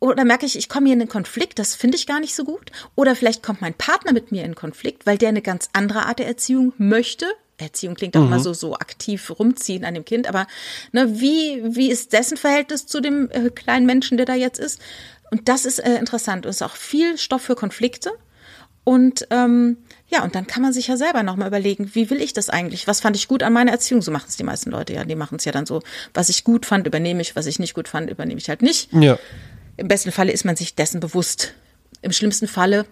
Speaker 1: Oder merke ich, ich komme hier in einen Konflikt, das finde ich gar nicht so gut. Oder vielleicht kommt mein Partner mit mir in Konflikt, weil der eine ganz andere Art der Erziehung möchte. Erziehung klingt auch immer so, so aktiv rumziehen an dem Kind, aber ne, wie, wie ist dessen Verhältnis zu dem äh, kleinen Menschen, der da jetzt ist? Und das ist äh, interessant und ist auch viel Stoff für Konflikte. Und ähm, ja, und dann kann man sich ja selber nochmal überlegen, wie will ich das eigentlich? Was fand ich gut an meiner Erziehung? So machen es die meisten Leute ja. Die machen es ja dann so, was ich gut fand, übernehme ich, was ich nicht gut fand, übernehme ich halt nicht.
Speaker 2: ja.
Speaker 1: Im besten Falle ist man sich dessen bewusst. Im schlimmsten Falle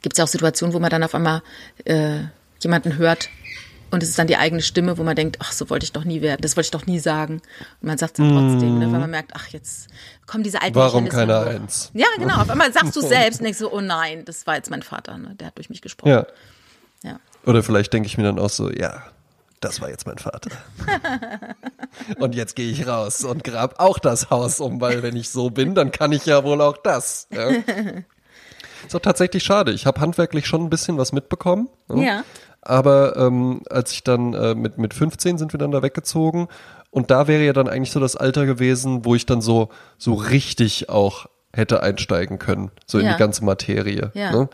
Speaker 1: gibt es ja auch Situationen, wo man dann auf einmal äh, jemanden hört, Und es ist dann die eigene Stimme, wo man denkt, ach, so wollte ich doch nie werden, das wollte ich doch nie sagen. Und man sagt es dann trotzdem, ne, weil man merkt, ach, jetzt kommen diese alten
Speaker 2: Warum keine. Eins?
Speaker 1: Ja, genau. Auf einmal sagst du selbst und denkst so, oh nein, das war jetzt mein Vater, ne? der hat durch mich gesprochen.
Speaker 2: Ja.
Speaker 1: Ja.
Speaker 2: Oder vielleicht denke ich mir dann auch so, ja, das war jetzt mein Vater. und jetzt gehe ich raus und grab auch das Haus um, weil wenn ich so bin, dann kann ich ja wohl auch das. Ja. Ist auch tatsächlich schade. Ich habe handwerklich schon ein bisschen was mitbekommen. ne?
Speaker 1: Ja.
Speaker 2: Aber ähm, als ich dann äh, mit, mit 15 sind wir dann da weggezogen und da wäre ja dann eigentlich so das Alter gewesen, wo ich dann so, so richtig auch hätte einsteigen können, so in
Speaker 1: Ja.
Speaker 2: die ganze Materie.
Speaker 1: Ja.
Speaker 2: Ne?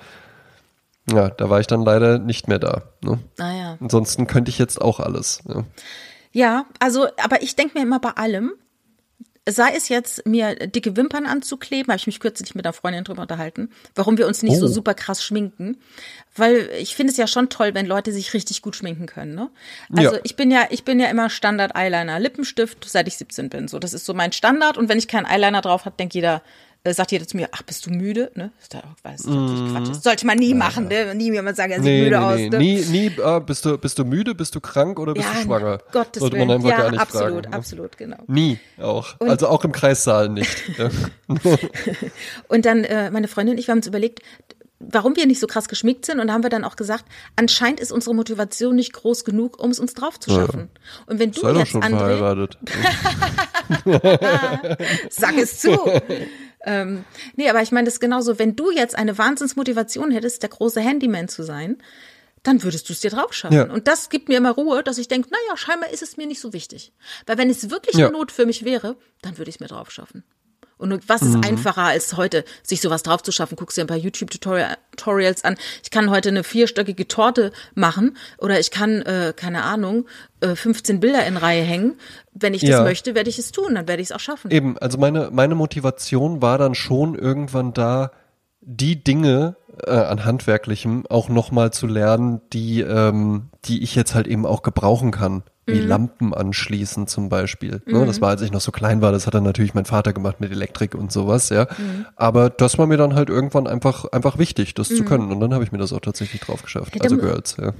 Speaker 2: Ja, da war ich dann leider nicht mehr da. Ne?
Speaker 1: Naja.
Speaker 2: Ansonsten könnte ich jetzt auch alles. Ja.
Speaker 1: Ja, also, aber ich denke mir immer bei allem, sei es jetzt mir dicke Wimpern anzukleben, habe ich mich kürzlich mit einer Freundin drüber unterhalten, warum wir uns nicht so
Speaker 2: Oh.
Speaker 1: super krass schminken, weil ich finde es ja schon toll, wenn Leute sich richtig gut schminken können, ne? Also
Speaker 2: Ja.
Speaker 1: ich bin ja, ich bin ja immer Standard Eyeliner, Lippenstift, seit ich 17 bin, so das ist so mein Standard und wenn ich keinen Eyeliner drauf habe, denkt jeder äh, sagt jeder zu mir, ach, bist du müde? Ne? Ist da auch, weil das natürlich Quatsch ist. Sollte man nie machen, ne? Nie jemand sagen, er sieht
Speaker 2: Mhm. Nee,
Speaker 1: müde
Speaker 2: nee,
Speaker 1: aus.
Speaker 2: nee.
Speaker 1: Ne?
Speaker 2: Nie, nie, ah, bist du, bist du müde, bist du krank oder bist
Speaker 1: ja,
Speaker 2: du schwanger?
Speaker 1: Gottes
Speaker 2: Sollte man einfach
Speaker 1: ja,
Speaker 2: gar nicht
Speaker 1: absolut,
Speaker 2: fragen. ne?
Speaker 1: absolut, genau.
Speaker 2: Nie auch. also auch im Kreissaal nicht. Ja.
Speaker 1: Und dann äh, meine Freundin und ich, wir haben uns überlegt, warum wir nicht so krass geschminkt sind und da haben wir dann auch gesagt, anscheinend ist unsere Motivation nicht groß genug, um es uns drauf zu schaffen. Und wenn du
Speaker 2: Sei doch
Speaker 1: jetzt,
Speaker 2: schon
Speaker 1: André,
Speaker 2: verheiratet.
Speaker 1: sag es zu. Ähm, nee, aber ich meine, das ist genauso, wenn du jetzt eine Wahnsinnsmotivation hättest, der große Handyman zu sein, dann würdest du es dir drauf schaffen.
Speaker 2: Ja.
Speaker 1: Und das gibt mir immer Ruhe, dass ich denke, naja, scheinbar ist es mir nicht so wichtig. Weil wenn es wirklich
Speaker 2: Ja.
Speaker 1: eine Not für mich wäre, dann würde ich es mir drauf schaffen. Und was ist
Speaker 2: Mhm.
Speaker 1: einfacher als heute, sich sowas drauf zu schaffen? Guckst dir ein paar YouTube-Tutorials an. Ich kann heute eine vierstöckige Torte machen oder ich kann, äh, keine Ahnung, äh, 15 Bilder in Reihe hängen. Wenn ich das
Speaker 2: Ja.
Speaker 1: möchte, werde ich es tun, dann werde ich es auch schaffen.
Speaker 2: Eben, also meine, meine Motivation war dann schon irgendwann da, die Dinge äh, an Handwerklichem auch nochmal zu lernen, die, ähm, die ich jetzt halt eben auch gebrauchen kann. Wie
Speaker 1: Mhm.
Speaker 2: Lampen anschließen zum Beispiel. Ne, das war, als ich noch so klein war, das hat dann natürlich mein Vater gemacht mit Elektrik und sowas, ja.
Speaker 1: Mhm.
Speaker 2: Aber das war mir dann halt irgendwann einfach, einfach wichtig, das zu können. Und dann habe ich mir das auch tatsächlich drauf geschafft.
Speaker 1: Ja,
Speaker 2: Also Girls, ja.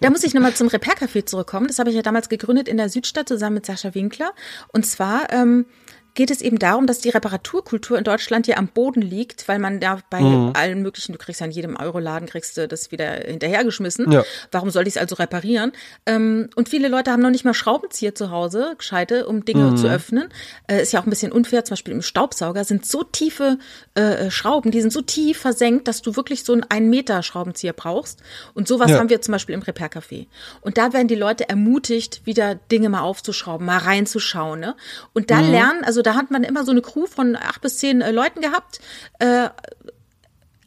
Speaker 1: da muss ich nochmal zum Repair-Café zurückkommen. Das habe ich ja damals gegründet in der Südstadt zusammen mit Sascha Winkler. Und zwar ähm, geht es eben darum, dass die Reparaturkultur in Deutschland hier am Boden liegt, weil man da bei
Speaker 2: Mhm.
Speaker 1: allen möglichen, du kriegst ja in jedem Euroladen, kriegst du das wieder hinterhergeschmissen.
Speaker 2: Ja.
Speaker 1: Warum soll ich es also reparieren? Ähm, und viele Leute haben noch nicht mal Schraubenzieher zu Hause, gescheite, um Dinge
Speaker 2: Mhm.
Speaker 1: zu öffnen. Äh, ist ja auch ein bisschen unfair, zum Beispiel im Staubsauger sind so tiefe äh, Schrauben, die sind so tief versenkt, dass du wirklich so einen 1 Meter Schraubenzieher brauchst. Und sowas
Speaker 2: Ja.
Speaker 1: haben wir zum Beispiel im Repair-Café. Und da werden die Leute ermutigt, wieder Dinge mal aufzuschrauben, mal reinzuschauen. Ne? Und da lernen, also da hat man immer so eine Crew von acht bis zehn äh, Leuten gehabt, äh,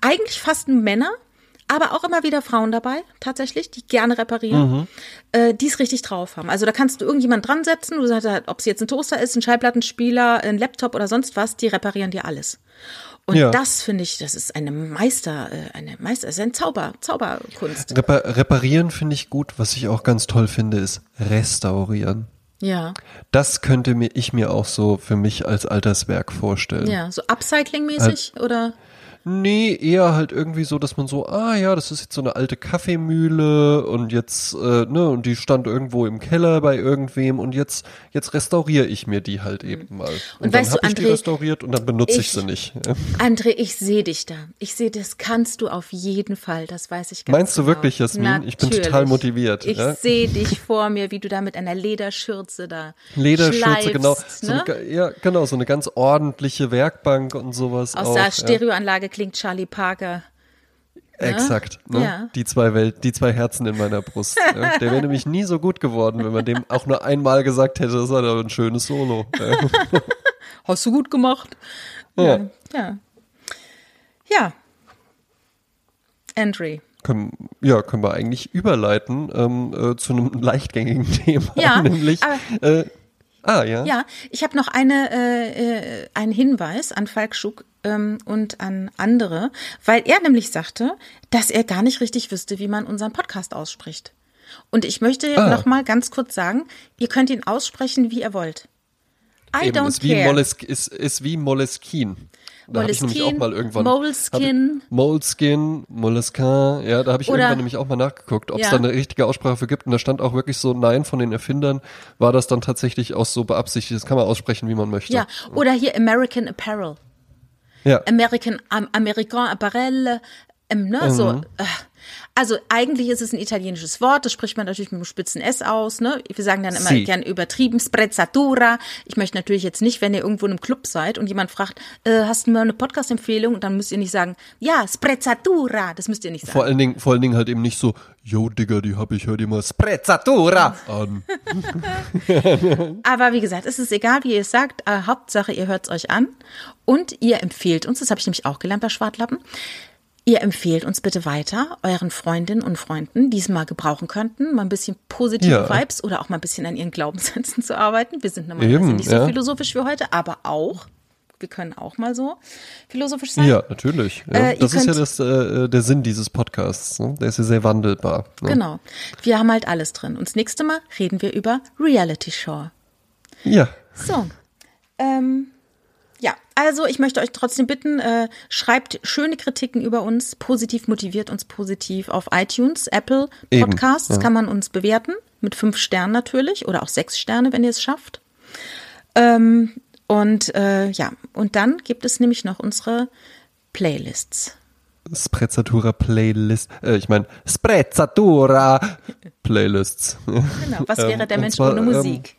Speaker 1: eigentlich fast nur Männer, aber auch immer wieder Frauen dabei, tatsächlich, die gerne reparieren, äh, die es richtig drauf haben. Also da kannst du irgendjemand dran setzen, du sagst halt, ob es jetzt ein Toaster ist, ein Schallplattenspieler, ein Laptop oder sonst was, die reparieren dir alles. Und
Speaker 2: Ja.
Speaker 1: das finde ich, das ist eine Meister, äh, eine Meister, es ist ein Zauber, Zauberkunst.
Speaker 2: Repa reparieren finde ich gut. Was ich auch ganz toll finde, ist restaurieren.
Speaker 1: Ja,
Speaker 2: Das könnte mir ich mir auch so für mich als Alterswerk vorstellen.
Speaker 1: ja, so Upcycling-mäßig oder?
Speaker 2: Nee, eher halt irgendwie so, dass man so, ah ja, das ist jetzt so eine alte Kaffeemühle und jetzt, äh, ne, und die stand irgendwo im Keller bei irgendwem und jetzt, jetzt restauriere ich mir die halt eben mal. Und, dann
Speaker 1: weißt du,
Speaker 2: habe ich die restauriert und dann benutze ich,
Speaker 1: ich-
Speaker 2: sie nicht.
Speaker 1: André, ich sehe dich da. Ich sehe, das kannst du auf jeden Fall. Das weiß ich ganz
Speaker 2: Meinst du
Speaker 1: genau.
Speaker 2: wirklich, Jasmin? Ich bin total
Speaker 1: Natürlich.
Speaker 2: motiviert,
Speaker 1: Ich
Speaker 2: ja?
Speaker 1: sehe dich vor mir, wie du da mit einer Lederschürze da
Speaker 2: Lederschürze, genau. So
Speaker 1: ne?
Speaker 2: eine, ga- ja, genau, so eine ganz ordentliche Werkbank und sowas
Speaker 1: Aus
Speaker 2: auch.
Speaker 1: der
Speaker 2: ja.
Speaker 1: Klingt Charlie Parker.
Speaker 2: Exakt. Ne?
Speaker 1: Ja.
Speaker 2: Die zwei Welt, die zwei Herzen in meiner Brust. ja. Der wäre nämlich nie so gut geworden, wenn man dem auch nur einmal gesagt hätte, das war doch ein schönes Solo. Ja.
Speaker 1: Hast du gut gemacht.
Speaker 2: Ja.
Speaker 1: Ja. Ja. Andre.
Speaker 2: Können, ja, können wir eigentlich überleiten ähm, äh, zu einem leichtgängigen Thema,
Speaker 1: Ja,
Speaker 2: nämlich
Speaker 1: aber-
Speaker 2: äh, Ah, ja.
Speaker 1: Ja, ich habe noch eine, äh, äh, einen Hinweis an Falk Schuck ähm, und an andere, weil er nämlich sagte, dass er gar nicht richtig wüsste, wie man unseren Podcast ausspricht. Und ich möchte
Speaker 2: Ah.
Speaker 1: noch mal ganz kurz sagen, ihr könnt ihn aussprechen, wie ihr wollt. I
Speaker 2: Eben,
Speaker 1: don't
Speaker 2: ist wie,
Speaker 1: care.
Speaker 2: Molesk, ist, ist wie Moleskin. Da habe ich nämlich auch
Speaker 1: Moleskine,
Speaker 2: mal irgendwann.
Speaker 1: Moleskine.
Speaker 2: hab- Moleskine, Moleskine, ja, da habe ich
Speaker 1: Oder-
Speaker 2: irgendwann nämlich auch mal nachgeguckt, ob es
Speaker 1: Ja.
Speaker 2: da eine richtige Aussprache für gibt. Und da stand auch wirklich so, nein, von den Erfindern war das dann tatsächlich auch so beabsichtigt. Das kann man aussprechen, wie man möchte.
Speaker 1: Ja, oder hier American Apparel.
Speaker 2: Ja.
Speaker 1: American, am, American Apparel, ähm, ne, so.
Speaker 2: Mhm.
Speaker 1: Äh, also eigentlich ist es ein italienisches Wort, das spricht man natürlich mit einem spitzen S aus, ne? Wir sagen dann immer
Speaker 2: Si.
Speaker 1: gern übertrieben, Sprezzatura. Ich möchte natürlich jetzt nicht, wenn ihr irgendwo in einem Club seid und jemand fragt, äh, hast du mal eine Podcast-Empfehlung? Und dann müsst ihr nicht sagen, ja, Sprezzatura. Das müsst ihr nicht sagen.
Speaker 2: Vor allen Dingen, vor allen Dingen halt eben nicht so, yo Digga, die hab ich, hör dir mal Sprezzatura an.
Speaker 1: Aber wie gesagt, es ist egal, wie ihr es sagt. Äh, Hauptsache, ihr hört es euch an und ihr empfehlt uns, das habe ich nämlich auch gelernt bei Schwartlappen, ihr empfehlt uns bitte weiter euren Freundinnen und Freunden, die es mal gebrauchen könnten, mal ein bisschen positive
Speaker 2: Ja.
Speaker 1: Vibes oder auch mal ein bisschen an ihren Glaubenssätzen zu arbeiten. Wir sind
Speaker 2: Eben,
Speaker 1: normalerweise nicht so
Speaker 2: ja.
Speaker 1: philosophisch wie heute, aber auch, wir können auch mal so philosophisch sein.
Speaker 2: Ja, natürlich. Ja.
Speaker 1: Äh,
Speaker 2: das ist ja das, äh, der Sinn dieses Podcasts. Ne? Der ist ja sehr wandelbar. Ne?
Speaker 1: Genau. Wir haben halt alles drin. Und das nächste Mal reden wir über Reality Show.
Speaker 2: Ja.
Speaker 1: So. Ähm, ja, also ich möchte euch trotzdem bitten, äh, schreibt schöne Kritiken über uns, positiv motiviert uns positiv auf iTunes, Apple
Speaker 2: Eben,
Speaker 1: Podcasts
Speaker 2: ja.
Speaker 1: kann man uns bewerten, mit fünf Sternen natürlich oder auch sechs Sterne, wenn ihr es schafft. Ähm, und äh, ja, und dann gibt es nämlich noch unsere Playlists.
Speaker 2: Sprezzatura Playlist. Äh, ich meine, Sprezzatura Playlists.
Speaker 1: Genau, was
Speaker 2: Ähm,
Speaker 1: wäre der Mensch
Speaker 2: zwar,
Speaker 1: ohne
Speaker 2: ähm,
Speaker 1: Musik?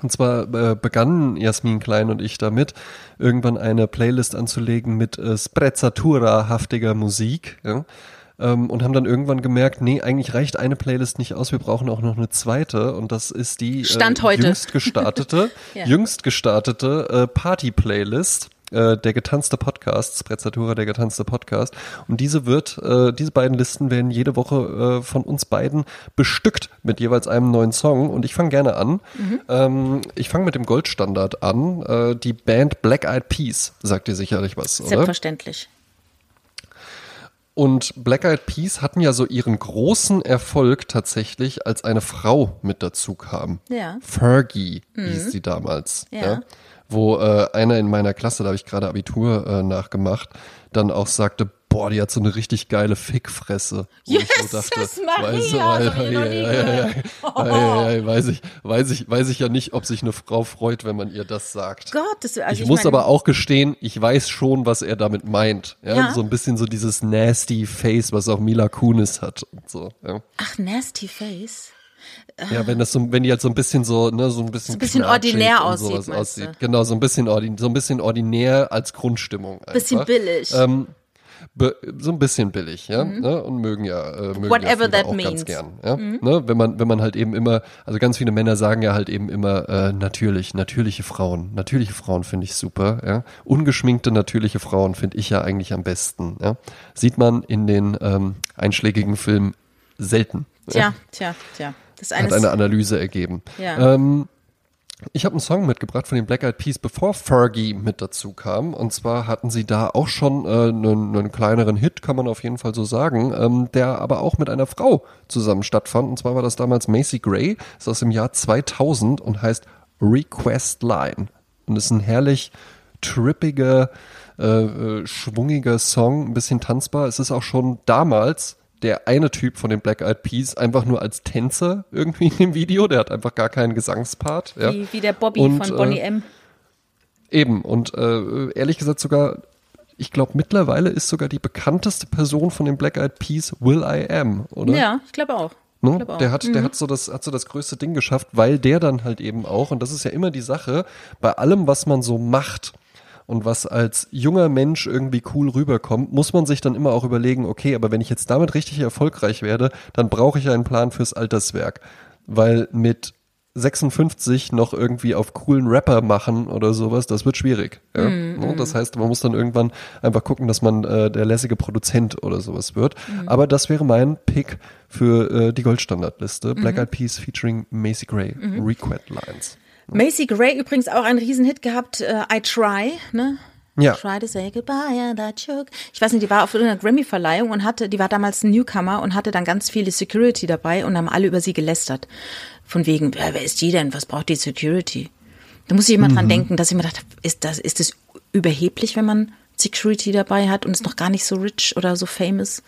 Speaker 2: Und zwar äh, begannen Jasmin Klein und ich damit, irgendwann eine Playlist anzulegen mit äh, Sprezzatura-haftiger Musik. Ja? Ähm, und haben dann irgendwann gemerkt, nee, eigentlich reicht eine Playlist nicht aus, wir brauchen auch noch eine zweite. Und das ist die äh, jüngst gestartete,
Speaker 1: Ja.
Speaker 2: jüngst gestartete äh, Party-Playlist. Äh, Der getanzte Podcast, Sprezzatura, der getanzte Podcast. Und diese wird, äh, diese beiden Listen werden jede Woche äh, von uns beiden bestückt mit jeweils einem neuen Song. Und ich fange gerne an. Ähm, ich fange mit dem Goldstandard an. Äh, die Band Black Eyed Peas sagt dir sicherlich was, oder?
Speaker 1: Selbstverständlich.
Speaker 2: Und Black Eyed Peas hatten ja so ihren großen Erfolg tatsächlich, als eine Frau mit dazu kam.
Speaker 1: Ja.
Speaker 2: Fergie hieß sie damals.
Speaker 1: Ja.
Speaker 2: Ja. Wo äh, einer in meiner Klasse, da habe ich gerade Abitur äh, nachgemacht, dann auch sagte, boah, die hat so eine richtig geile Fickfresse. Wo ich
Speaker 1: Maria,
Speaker 2: weißt du, ja, ja, ja, weiß ich, weiß ich, weiß ich ja nicht, ob sich eine Frau freut, wenn man ihr das sagt.
Speaker 1: Gott, das, also
Speaker 2: ich,
Speaker 1: ich
Speaker 2: muss
Speaker 1: meine-
Speaker 2: aber auch gestehen, ich weiß schon, was er damit meint. Ja,
Speaker 1: Ja.
Speaker 2: so ein bisschen so dieses nasty Face, was auch Mila Kunis hat und so. Ja,
Speaker 1: Ach, Nasty Face.
Speaker 2: Ja wenn das so, wenn die halt so ein bisschen so, ne, so ein bisschen,
Speaker 1: So ein bisschen ordinär aussieht, du?
Speaker 2: Genau, so ein bisschen ordin, so ein bisschen ordinär als Grundstimmung. Einfach.
Speaker 1: Bisschen billig.
Speaker 2: Ähm, be, so ein bisschen billig, ja, ne? und mögen ja, äh, mögen
Speaker 1: Mhm. Whatever
Speaker 2: ja
Speaker 1: that
Speaker 2: auch
Speaker 1: means. Mhm.
Speaker 2: ganz gern, ja, ne? wenn man, wenn man halt eben immer, also ganz viele Männer sagen ja halt eben immer, äh, natürlich, natürliche Frauen, natürliche Frauen finde ich super, ja, ungeschminkte natürliche Frauen finde ich ja eigentlich am besten, ja, sieht man in den ähm, einschlägigen Filmen selten.
Speaker 1: Tja, tja, tja. Das ist
Speaker 2: Hat eine Analyse ergeben.
Speaker 1: Ja.
Speaker 2: Ähm, ich habe einen Song mitgebracht von den Black Eyed Peas, bevor Fergie mit dazu kam. Und zwar hatten sie da auch schon äh, einen, einen kleineren Hit, kann man auf jeden Fall so sagen, ähm, der aber auch mit einer Frau zusammen stattfand. Und zwar war das damals Macy Gray, ist aus dem Jahr 2000 und heißt Request Line. Und ist ein herrlich trippiger, äh, äh, schwungiger Song, ein bisschen tanzbar. Es ist auch schon damals der eine Typ von den Black Eyed Peas einfach nur als Tänzer irgendwie in dem Video. Der hat einfach gar keinen Gesangspart. Ja.
Speaker 1: wie, wie der Bobby
Speaker 2: Und,
Speaker 1: von Bonnie
Speaker 2: äh,
Speaker 1: M.
Speaker 2: Eben. Und äh, ehrlich gesagt sogar, ich glaube mittlerweile ist sogar die bekannteste Person von den Black Eyed Peas Will I Am, oder?
Speaker 1: Ja, ich glaube auch. Ich
Speaker 2: Ne?
Speaker 1: Mhm.
Speaker 2: Der hat, der hat so das, hat so das größte Ding geschafft, weil der dann halt eben auch, und das ist ja immer die Sache, bei allem, was man so macht und was als junger Mensch irgendwie cool rüberkommt, muss man sich dann immer auch überlegen, okay, aber wenn ich jetzt damit richtig erfolgreich werde, dann brauche ich einen Plan fürs Alterswerk. Weil mit 56 noch irgendwie auf coolen Rapper machen oder sowas, das wird schwierig. Ja? Ne? Das heißt, man muss dann irgendwann einfach gucken, dass man äh, der lässige Produzent oder sowas wird. Aber das wäre mein Pick für äh, die Goldstandardliste. Black Eyed Peas featuring Macy Gray, Request Lines.
Speaker 1: Macy Gray übrigens auch einen Riesenhit gehabt, äh, I Try, ne?
Speaker 2: Ja.
Speaker 1: Try to say goodbye and I choke. Ich weiß nicht, die war auf einer Grammy-Verleihung und hatte, die war damals ein Newcomer und hatte dann ganz viele Security dabei und haben alle über sie gelästert. Von wegen, wer, wer ist die denn? Was braucht die Security? Da muss ich immer
Speaker 2: Mhm.
Speaker 1: dran denken, dass ich mir dachte, ist das, ist das überheblich, wenn man Security dabei hat und ist noch gar nicht so rich oder so famous.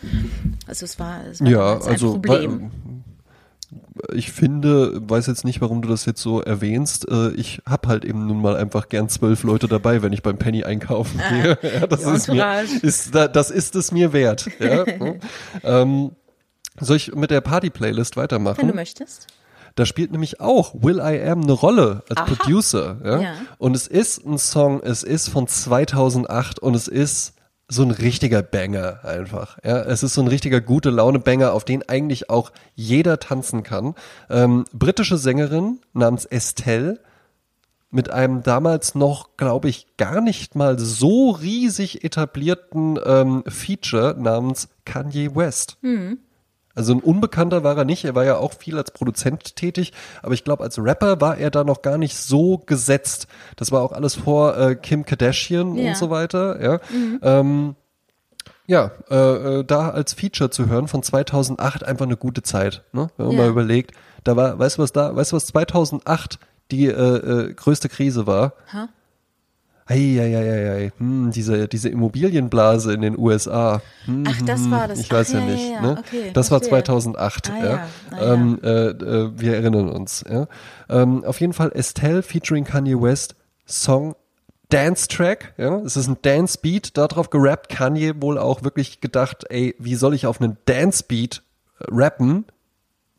Speaker 1: Also es war, es war
Speaker 2: Ja,
Speaker 1: ein
Speaker 2: also
Speaker 1: Problem.
Speaker 2: weil- ich finde, weiß jetzt nicht, warum du das jetzt so erwähnst. äh, Ich hab halt eben nun mal einfach gern zwölf Leute dabei, wenn ich beim Penny einkaufen gehe. Ja, das,
Speaker 1: Ah,
Speaker 2: ist mir, ist, da- das ist es mir wert. Ja? Hm. ähm, soll ich mit der Party-Playlist weitermachen?
Speaker 1: Wenn du möchtest.
Speaker 2: Da spielt nämlich auch Will I Am eine Rolle als
Speaker 1: Aha.
Speaker 2: Producer. Ja?
Speaker 1: Ja.
Speaker 2: Und es ist ein Song, es ist von 2008 und es ist so ein richtiger Banger einfach. Ja? Es ist so ein richtiger gute Laune-Banger, auf den eigentlich auch jeder tanzen kann. Ähm, britische Sängerin namens Estelle mit einem damals noch, glaube ich, gar nicht mal so riesig etablierten ähm, Feature namens Kanye West. Also ein Unbekannter war er nicht, er war ja auch viel als Produzent tätig, aber ich glaube, als Rapper war er da noch gar nicht so gesetzt. Das war auch alles vor äh, Kim Kardashian
Speaker 1: Ja.
Speaker 2: und so weiter, ja. Ähm, ja, äh, äh, da als Feature zu hören von 2008 einfach eine gute Zeit, ne? Wenn man
Speaker 1: Ja.
Speaker 2: mal überlegt, da war, weißt du was da, weißt du was 2008 die äh, äh, größte Krise war?
Speaker 1: Ha?
Speaker 2: Eieieiei, hm, diese, diese Immobilienblase in den USA. Hm,
Speaker 1: Ach, das war das.
Speaker 2: ich weiß
Speaker 1: Ach,
Speaker 2: ja,
Speaker 1: ja,
Speaker 2: nicht.
Speaker 1: ja.
Speaker 2: Ne?
Speaker 1: Okay,
Speaker 2: das war
Speaker 1: verstehe.
Speaker 2: 2008.
Speaker 1: Ah. Ah.
Speaker 2: Ähm, äh, äh, wir erinnern uns. Ja. Ähm, auf jeden Fall Estelle featuring Kanye West Song Dance Track. Ja. Es ist ein Dance Beat, darauf gerappt. Kanye wohl auch wirklich gedacht, ey, wie soll ich auf einen Dance Beat äh, rappen?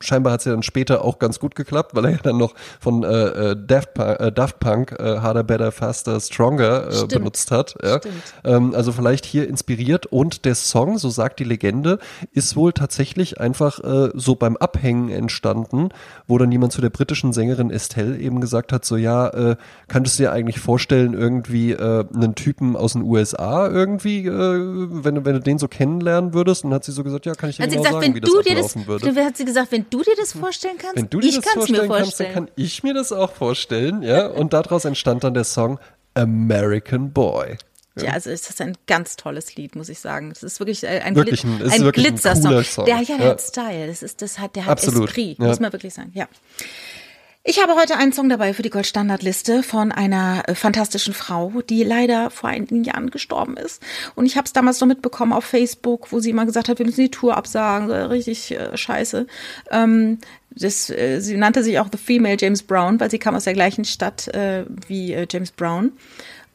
Speaker 2: Scheinbar hat es ja dann später auch ganz gut geklappt, weil er ja dann noch von äh, äh, Daft Punk, äh, Daft Punk äh, Harder, Better, Faster, Stronger äh, benutzt hat. Ja. Ähm, also vielleicht hier inspiriert und der Song, so sagt die Legende, ist wohl tatsächlich einfach äh, so beim Abhängen entstanden, wo dann jemand zu der britischen Sängerin Estelle eben gesagt hat, so ja, äh, könntest du dir eigentlich vorstellen, irgendwie äh, einen Typen aus den USA irgendwie, äh, wenn, du- wenn du den so kennenlernen würdest? Und dann hat sie so gesagt, ja, kann ich dir
Speaker 1: Hat
Speaker 2: genau
Speaker 1: gesagt,
Speaker 2: sagen,
Speaker 1: wenn
Speaker 2: wie das
Speaker 1: du dir das,
Speaker 2: würde.
Speaker 1: hat sie gesagt, wenn du dir das vorstellen kannst,
Speaker 2: Wenn du dir
Speaker 1: ich
Speaker 2: das vorstellen,
Speaker 1: mir
Speaker 2: kannst, dann
Speaker 1: vorstellen.
Speaker 2: kann ich mir das auch vorstellen, ja. Und daraus entstand dann der Song American Boy.
Speaker 1: Ja, also ist das ein ganz tolles Lied, muss ich sagen. Das ist wirklich äh, ein,
Speaker 2: Wirklich ein-
Speaker 1: ein
Speaker 2: ein
Speaker 1: Glitzersong. Der, ja, der
Speaker 2: Ja.
Speaker 1: hat Style. Das ist, das hat, der hat
Speaker 2: Absolut,
Speaker 1: Esprit,
Speaker 2: ja.
Speaker 1: muss man wirklich sagen. Ja. Ich habe heute einen Song dabei für die Goldstandardliste von einer äh, fantastischen Frau, die leider vor einigen Jahren gestorben ist. Und ich habe es damals noch mitbekommen auf Facebook, wo sie immer gesagt hat, wir müssen die Tour absagen, äh, richtig äh, scheiße. Ähm, das, äh, sie nannte sich auch The Female James Brown, weil sie kam aus der gleichen Stadt äh, wie äh, James Brown.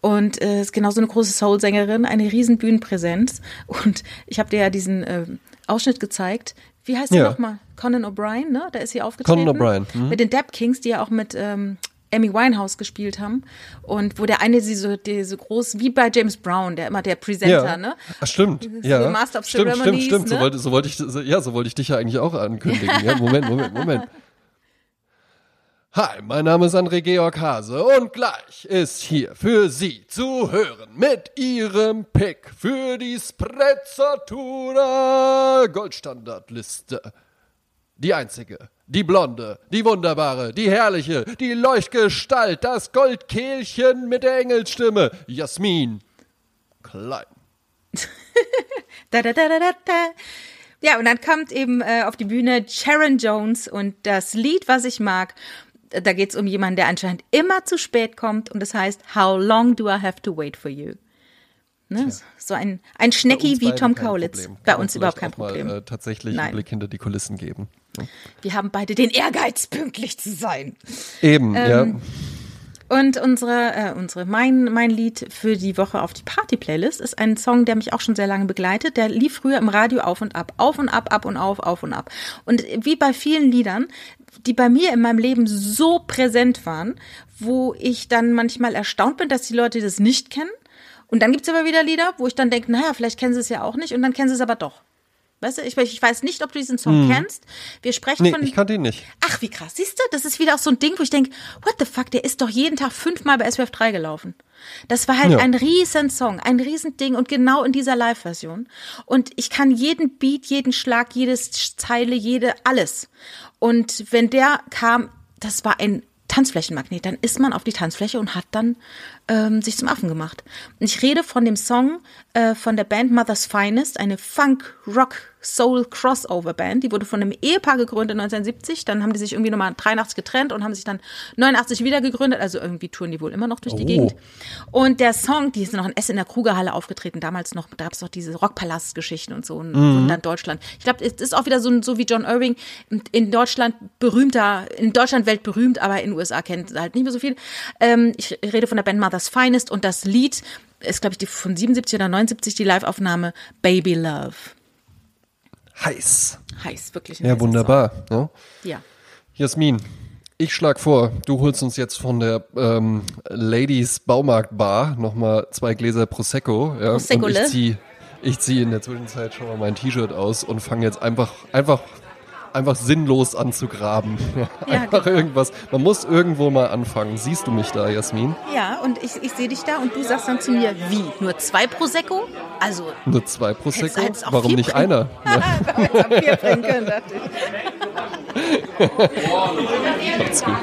Speaker 1: Und äh, ist genauso eine große Soul-Sängerin, eine riesen Bühnenpräsenz. Und ich habe dir ja diesen äh, Ausschnitt gezeigt. Wie heißt sie
Speaker 2: Ja.
Speaker 1: nochmal? Conan O'Brien, ne? Da ist sie aufgetreten.
Speaker 2: Conan O'Brien, mhm.
Speaker 1: Mit den Dap Kings, die ja auch mit ähm, Amy Winehouse gespielt haben. Und wo der eine sie so, die so groß, wie bei James Brown, der immer der Presenter,
Speaker 2: Ja.
Speaker 1: ne?
Speaker 2: Ach, stimmt.
Speaker 1: Dieses
Speaker 2: Ja.
Speaker 1: so Master of
Speaker 2: stimmt, stimmt,
Speaker 1: Ceremonies,
Speaker 2: stimmt. So
Speaker 1: ne?
Speaker 2: wollte, so wollte ich, so, ja, so wollte ich dich ja eigentlich auch ankündigen. Ja, Moment, Moment, Moment. Hi, mein Name ist André Georg Hase und gleich ist hier für Sie zu hören mit Ihrem Pick für die Sprezzatura Goldstandardliste. Die einzige, die blonde, die wunderbare, die herrliche, die Leuchtgestalt, das Goldkehlchen mit der Engelsstimme, Jasmin Klein.
Speaker 1: Da, da, da, da, da. Ja, und dann kommt eben äh, auf die Bühne Sharon Jones und das Lied, was ich mag, da geht's um jemanden, der anscheinend immer zu spät kommt und das heißt How long do I have to wait for you? Ne? So ein, ein Schnecki wie Tom Kaulitz. Bei uns überhaupt kein Problem.
Speaker 2: Mal, äh, tatsächlich
Speaker 1: Nein.
Speaker 2: einen Blick hinter die Kulissen geben.
Speaker 1: Wir haben beide den Ehrgeiz, pünktlich zu sein.
Speaker 2: Eben, ja.
Speaker 1: Und unsere, äh, unsere mein, mein Lied für die Woche auf die Party-Playlist ist ein Song, der mich auch schon sehr lange begleitet. Der lief früher im Radio auf und ab, auf und ab, ab und auf, auf und ab. Und wie bei vielen Liedern, die bei mir in meinem Leben so präsent waren, wo ich dann manchmal erstaunt bin, dass die Leute das nicht kennen. Und dann gibt's aber wieder Lieder, wo ich dann denke, naja, vielleicht kennen sie es ja auch nicht und dann kennen sie es aber doch. Weißt du, ich, ich weiß nicht, ob du diesen Song kennst. Wir sprechen
Speaker 2: Nee,
Speaker 1: von.
Speaker 2: ich kannte ihn nicht.
Speaker 1: Ach, wie krass. Siehst du, das ist wieder auch so ein Ding, wo ich denke, what the fuck, der ist doch jeden Tag fünfmal bei SWF 3 gelaufen. Das war halt
Speaker 2: Ja.
Speaker 1: ein riesen Song, ein riesen Ding und genau in dieser Live-Version. Und ich kann jeden Beat, jeden Schlag, jedes Zeile, jede, alles. Und wenn der kam, das war ein Tanzflächenmagnet, dann ist man auf die Tanzfläche und hat dann ähm, sich zum Affen gemacht. Und ich rede von dem Song äh, von der Band Mother's Finest, eine Funk-Rock- Soul Crossover Band. Die wurde von einem Ehepaar gegründet 1970. Dann haben die sich irgendwie nochmal 83 getrennt und haben sich dann 89 wieder gegründet. Also irgendwie touren die wohl immer noch durch die
Speaker 2: Oh.
Speaker 1: Gegend. Und der Song, die ist noch in Essen in der Krugerhalle aufgetreten. Damals noch, da gab es doch diese Rockpalast-Geschichten und so. Und, und dann Deutschland. Ich glaube, es ist auch wieder so, so wie John Irving. In Deutschland berühmter, in Deutschland weltberühmt, aber in den USA kennt halt nicht mehr so viel. Ähm, ich rede von der Band Mother's Finest und das Lied ist, glaube ich, die von 77 oder 79 die Live-Aufnahme Baby Love.
Speaker 2: Heiß.
Speaker 1: Heiß, wirklich.
Speaker 2: Ja, wunderbar. Ja.
Speaker 1: Song. Ja.
Speaker 2: Jasmin, ich schlag vor, du holst uns jetzt von der ähm, Ladies Baumarkt Bar nochmal zwei Gläser Prosecco. Ja,
Speaker 1: Prosecco,
Speaker 2: und ich
Speaker 1: le?
Speaker 2: zieh, ich zieh in der Zwischenzeit schon mal mein T-Shirt aus und fange jetzt einfach, einfach, einfach sinnlos an zu graben.
Speaker 1: Ja,
Speaker 2: einfach
Speaker 1: genau.
Speaker 2: irgendwas. Man muss irgendwo mal anfangen. Siehst du mich da, Jasmin?
Speaker 1: Ja, und ich, ich sehe dich da und du sagst dann zu mir, wie? Nur zwei Prosecco? Also,
Speaker 2: Nur zwei Prosecco? Warum
Speaker 1: vier
Speaker 2: nicht
Speaker 1: bringen?
Speaker 2: einer? Ja,
Speaker 1: Bier bringen können, dachte ich.
Speaker 2: macht's gut.